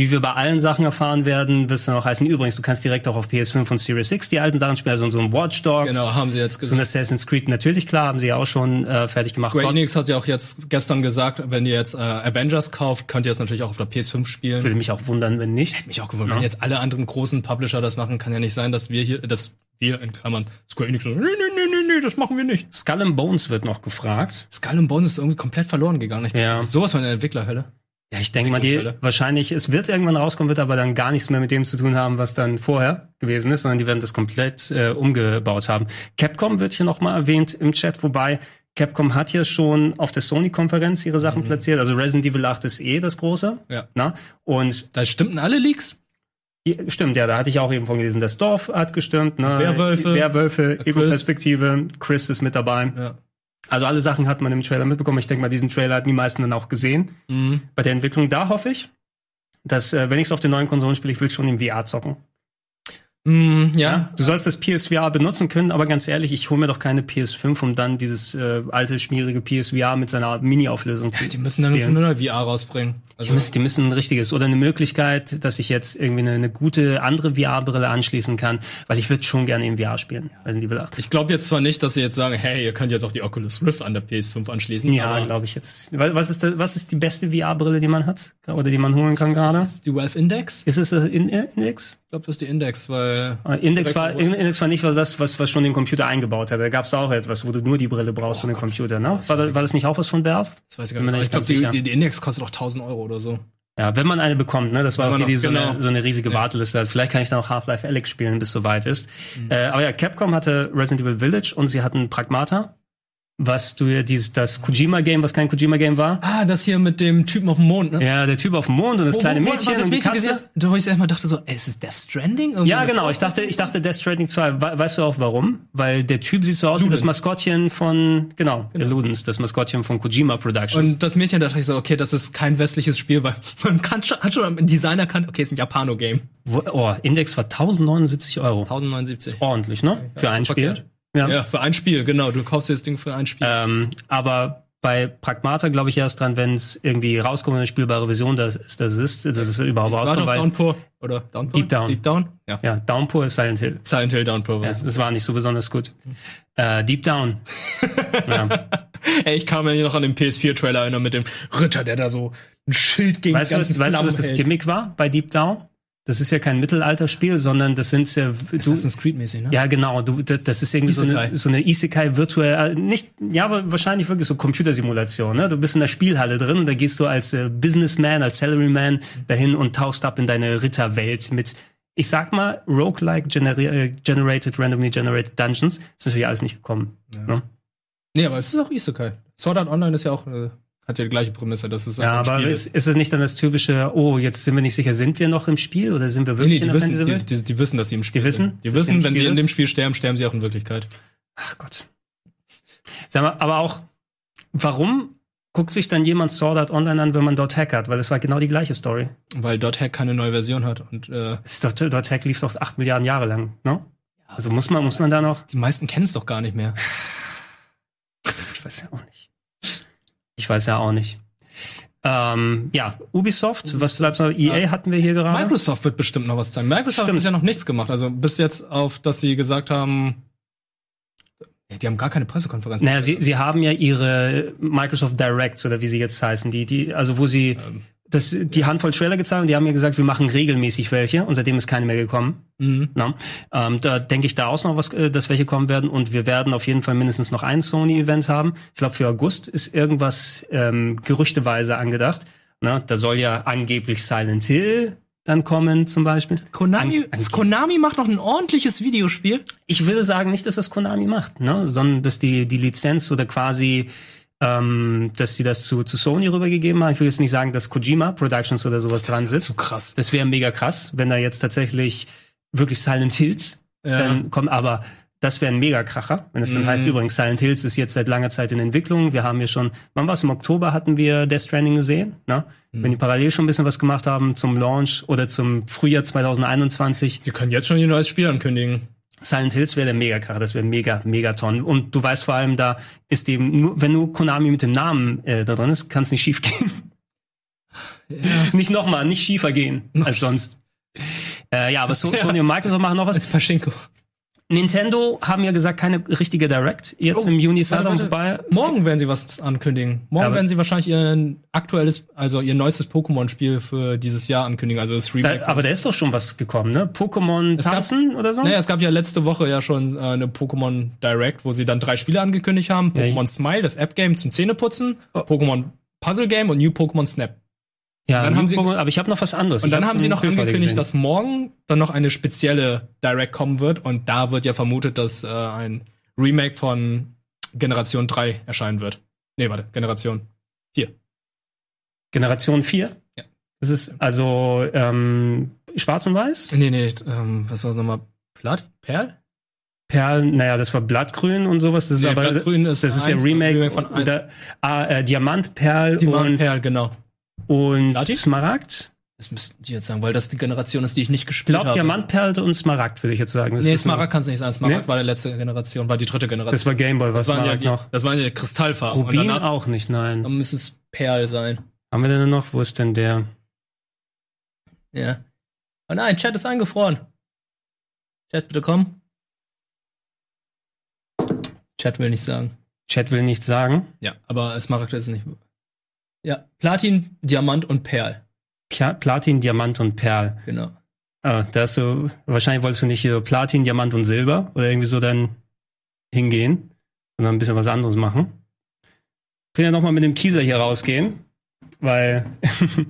Wie wir bei allen Sachen erfahren werden, wird es dann auch heißen, übrigens, du kannst direkt auch auf PS5 und Series 6 die alten Sachen spielen, also so ein Watch Dogs. Genau, haben sie jetzt So ein gesagt. Assassin's Creed, natürlich klar, haben sie ja auch schon äh, fertig gemacht. Square Enix hat ja auch jetzt gestern gesagt, wenn ihr jetzt äh, Avengers kauft, könnt ihr es natürlich auch auf der PS5 spielen. Würde mich auch wundern, wenn nicht. mich auch gewundert. Wenn jetzt alle anderen großen Publisher das machen, kann ja nicht sein, dass wir hier, dass wir in Klammern Square Enix so, nee, nee, nee, nee, nee, das machen wir nicht. Skull and Bones wird noch gefragt. Skull and Bones ist irgendwie komplett verloren gegangen. Ich Ja. ist sowas von der Entwicklerhölle. Ja, ich denke mal, die wahrscheinlich, es wird irgendwann rauskommen, wird aber dann gar nichts mehr mit dem zu tun haben, was dann vorher gewesen ist, sondern die werden das komplett äh, umgebaut haben. Capcom wird hier nochmal erwähnt im Chat, wobei Capcom hat ja schon auf der Sony-Konferenz ihre Sachen platziert. Also Resident Evil 8 ist eh das große. Ja. Na? Und Da stimmten alle Leaks. Stimmt, ja, da hatte ich auch eben von gelesen. Das Dorf hat gestimmt, ne? Werwölfe. Werwölfe, Chris. Ego-Perspektive, Chris ist mit dabei. Ja. Also alle Sachen hat man im Trailer mitbekommen. Ich denke mal, diesen Trailer hatten die meisten dann auch gesehen. Mhm. Bei der Entwicklung, da hoffe ich, dass, äh, wenn ich es auf den neuen Konsolen spiele, ich will schon im VR zocken. Mm, ja. Du sollst das PSVR benutzen können, aber ganz ehrlich, ich hole mir doch keine PS5, um dann dieses äh, alte, schmierige PSVR mit seiner Mini-Auflösung zu Die müssen dann spielen. schon eine VR rausbringen. Die müssen, die müssen ein richtiges oder eine Möglichkeit, dass ich jetzt irgendwie eine, eine gute andere VR-Brille anschließen kann, weil ich würde schon gerne im VR spielen. Evil 8. Ich glaube jetzt zwar nicht, dass sie jetzt sagen, hey, ihr könnt jetzt auch die Oculus Rift an der PS5 anschließen. Ja, glaube ich jetzt. Wa- Was ist, da, was ist die beste VR-Brille, die man hat oder die man holen kann gerade? das ist die Valve Index. Ist es äh, in, Index? Ich glaube, das ist die Index, weil Äh, Index war, Index war nicht was das, was, was schon den Computer eingebaut hat. Da gab es auch etwas, wo du nur die Brille brauchst und den Computer. Ne? War, das, war das nicht auch was von Valve? das weiß ich gar nicht. Ich glaube, die, die, die Index kostet auch 1000 Euro oder so. Ja, wenn man eine bekommt, ne? Das war Wenn auch die, die so, genau. eine, so eine riesige Warteliste hat. Vielleicht kann ich dann auch Half-Life Alyx spielen, bis soweit ist. Äh, aber ja, Capcom hatte Resident Evil Village und sie hatten Pragmata, was du ja dieses das Kojima-Game, was kein Kojima-Game war. Ah, das hier mit dem Typen auf dem Mond, ne? Ja, der Typ auf dem Mond und das Wo- kleine wo- Mädchen das und die Mädchen Katze. gesehen hast, wo ich erstmal dachte so, ey, ist es Death Stranding? Irgendwie Ja, genau. Ich dachte, ich dachte Death Stranding 2. We weißt du auch warum? Weil der Typ sieht so aus wie das. Maskottchen von, genau, der Ludens, das Maskottchen von Kojima Productions. Und das Mädchen dachte ich so, okay, das ist kein westliches Spiel, weil man kann schon, hat schon ein Designer kann, okay, ist ein Japano-Game. Wo, oh, Index war 1079 Euro. 1079. Ordentlich, ne? Für ein Spiel. verkehrt. Ja. für ein Spiel, genau. Du kaufst dir das Ding für ein Spiel. Ähm, aber bei Pragmata glaube ich erst dran, wenn es irgendwie rauskommt, eine spielbare Version, dass das, das ist, dass es überhaupt rauskommt, weil Downpour oder Downpour? Deep Down. Deep Down? Ja. ja, Downpour ist Silent Hill. Silent Hill Downpour Ja, war's. es war nicht so besonders gut. Äh, Deep Down. ja. Ey, ich kam mir hier noch an den PS4-Trailer erinnern mit dem Ritter, der da so ein Schild gegen Weißt du, die was, ganzen weißt du, was das hält. Gimmick war bei Deep Down? Das ist ja kein Mittelalterspiel, sondern das sind ja, du, Assassin's Creed-mäßig, ne? ja genau, du, das, das ist irgendwie so Isekai. eine, so eine Isekai virtuell, äh, nicht, ja, aber wahrscheinlich wirklich so Computersimulation, ne? Du bist in der Spielhalle drin und da gehst du als äh, Businessman, als Salaryman dahin und tauchst ab in deine Ritterwelt mit, ich sag mal, roguelike generi äh, generated, randomly generated Dungeons. Ist natürlich alles nicht gekommen. Ne? Nee, aber es ist auch Isekai. Sword Art Online ist ja auch, äh, hat ja die gleiche Prämisse, dass es Ja, aber ist, ist es nicht dann das typische, oh, jetzt sind wir nicht sicher, sind wir noch im Spiel oder sind wir Nee, wirklich nee, in die der wissen, die, die, die wissen, dass sie im Spiel Die wissen? sind. Die sie wissen, wenn sie Spiel in ist? dem Spiel sterben, sterben sie auch in Wirklichkeit. Ach Gott. Sag mal, aber auch, warum guckt sich dann jemand Sword Art Online an, wenn man dort hackert? Weil das war genau die gleiche Story. Weil dort Hack keine neue Version hat. Und äh, dort Hack lief doch acht Milliarden Jahre lang, ne? Also muss man, muss man da noch. die meisten kennen es doch gar nicht mehr. Ich weiß ja auch nicht. Ich weiß ja auch nicht. Ähm, ja, Ubisoft, was bleibt noch? EA hatten wir hier gerade. Microsoft wird bestimmt noch was zeigen. Microsoft Stimmt. hat ja noch nichts gemacht. Also bis jetzt auf, dass sie gesagt haben, ja, die haben gar keine Pressekonferenz. Naja, sie, sie haben ja ihre Microsoft Directs oder wie sie jetzt heißen, die, die, also wo sie Ähm. Das, die Handvoll Trailer gezeigt und die haben ja gesagt, wir machen regelmäßig welche und seitdem ist keine mehr gekommen. Mhm. Na, ähm, da denke ich da aus noch was, äh, dass welche kommen werden und wir werden auf jeden Fall mindestens noch ein Sony-Event haben. Ich glaube für August ist irgendwas ähm, gerüchteweise angedacht, Ne? Da soll ja angeblich Silent Hill dann kommen, zum Beispiel. Konami, An- Konami macht noch ein ordentliches Videospiel. Ich will sagen nicht, dass das Konami macht, ne? sondern dass die, die Lizenz oder quasi, ähm, dass sie das zu, zu Sony rübergegeben haben. Ich will jetzt nicht sagen, dass Kojima Productions oder sowas dran sitzt. Zu krass. Das wäre mega krass, wenn da jetzt tatsächlich wirklich Silent Hills Ja. dann kommt, aber das wäre ein Mega-Kracher, wenn es dann Mhm. heißt, übrigens, Silent Hills ist jetzt seit langer Zeit in Entwicklung. Wir haben ja schon, wann war es? Im Oktober hatten wir Death Stranding gesehen, ne? Mhm. Wenn die parallel schon ein bisschen was gemacht haben zum Launch oder zum Frühjahr 2021. Sie können jetzt schon ihr neues Spiel ankündigen. Silent Hills wäre der Megakracher, das wäre mega, Megaton. Und du weißt vor allem, da ist eben, nur, wenn nur Konami mit dem Namen äh, da drin ist, kann es nicht schief gehen. Nicht nochmal, nicht schiefer gehen als sonst. Äh, ja, aber so, Sony und Microsoft machen noch was. Als Paschenko. Nintendo haben ja gesagt, keine richtige Direct jetzt Oh, im Juni warte. vorbei. Morgen werden sie was ankündigen. Morgen Aber- werden sie wahrscheinlich ihr aktuelles, also ihr neuestes Pokémon-Spiel für dieses Jahr ankündigen. Also das Remake. Da, aber da ist doch schon was gekommen, ne? Pokémon Tanzen oder so? Naja, es gab ja letzte Woche ja schon äh, eine Pokémon Direct, wo sie dann drei Spiele angekündigt haben. Ja, Pokémon Smile, das App-Game zum Zähneputzen, Pokémon Puzzle Game und New Pokémon Snap. Ja, dann haben sie- aber ich habe noch was anderes. Und dann hab haben sie noch heute angekündigt, dass morgen dann noch eine spezielle Direct kommen wird. Und da wird ja vermutet, dass äh, ein Remake von Generation 3 erscheinen wird. Nee, warte, Generation 4. Generation 4? Ja. Das ist also ähm, schwarz und weiß? Nee, nee, ähm, was war es nochmal? Platt? Perl? Perl, naja, das war Blattgrün und sowas. Das ist Nee, aber Blattgrün ist das ist ja Remake, Remake von eins. Da, ah, äh, Diamant, Perl waren und, Perl, genau. Und Platin? Smaragd. Das müssten die jetzt sagen, weil das die Generation ist, die ich nicht Ich gespielt glaube habe. Diamant, Perl und Smaragd, würde ich jetzt sagen. Das Nee, Smaragd kann es nicht sein. Smaragd Nee? war der letzte Generation, war die dritte Generation. Das war Gameboy, was das waren ja Smaragd die, noch? Das waren ja die Kristallfarben. Rubin danach auch nicht, nein. dann müsste es Perl sein. Haben wir denn noch? Wo ist denn der? Ja. Oh nein, Chat ist eingefroren. Chat, bitte komm. Chat will nicht sagen. Chat will nichts sagen. Ja, aber Smaragd ist es nicht. Ja, Platin, Diamant und Perl. Pla Platin, Diamant und Perl. Genau. Ah, da hast du, wahrscheinlich wolltest du nicht hier Platin, Diamant und Silber oder irgendwie so dann hingehen, sondern ein bisschen was anderes machen. Will ja nochmal mit dem Teaser hier rausgehen, weil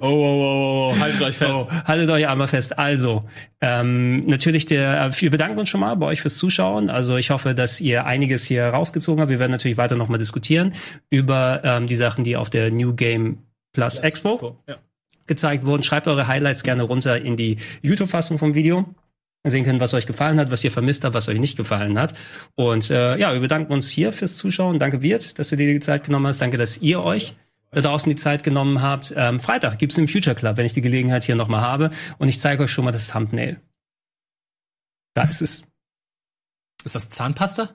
Oh, oh, oh, oh, haltet euch fest. Oh, haltet euch einmal fest. Also, ähm, natürlich der, äh, wir bedanken uns schon mal bei euch fürs Zuschauen. Also ich hoffe, dass ihr einiges hier rausgezogen habt. Wir werden natürlich weiter nochmal diskutieren über ähm, die Sachen, die auf der New Game Plus Expo Ja. gezeigt wurden. Schreibt eure Highlights gerne runter in die YouTube-Fassung vom Video. Sehen können, was euch gefallen hat, was ihr vermisst habt, was euch nicht gefallen hat. Und äh, ja, wir bedanken uns hier fürs Zuschauen. Danke, Wirt, dass du dir die Zeit genommen hast. Danke, dass ihr euch da draußen die Zeit genommen habt. Ähm, Freitag gibt's im Future Club, wenn ich die Gelegenheit hier nochmal habe. Und ich zeige euch schon mal das Thumbnail. Da ist es. Ist das Zahnpasta?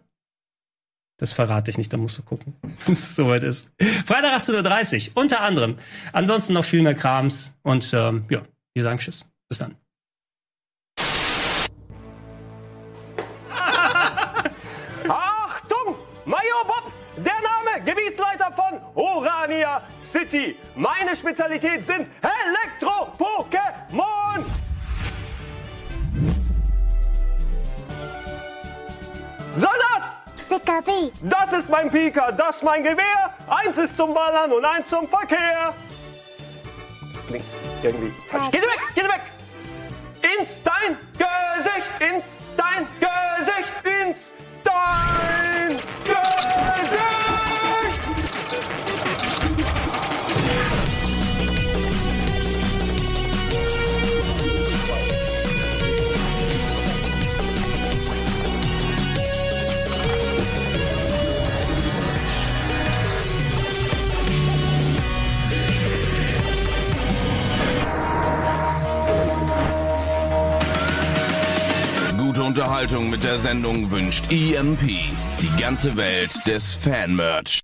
Das verrate ich nicht, da musst du gucken, es soweit ist. Freitag 18.30 Uhr, unter anderem. Ansonsten noch viel mehr Krams. Und ähm, ja, wir sagen Tschüss. Bis dann. Orania City. Meine Spezialität sind Elektro-Pokémon. Soldat! Pika P. Das ist mein Pika, das mein Gewehr. Eins ist zum Ballern und eins zum Verkehr. Das klingt irgendwie falsch. Geh weg, geh weg! Ins dein Gesicht, ins dein Gesicht, ins dein Gesicht! Unterhaltung mit der Sendung wünscht EMP. Die ganze Welt des Fanmerch.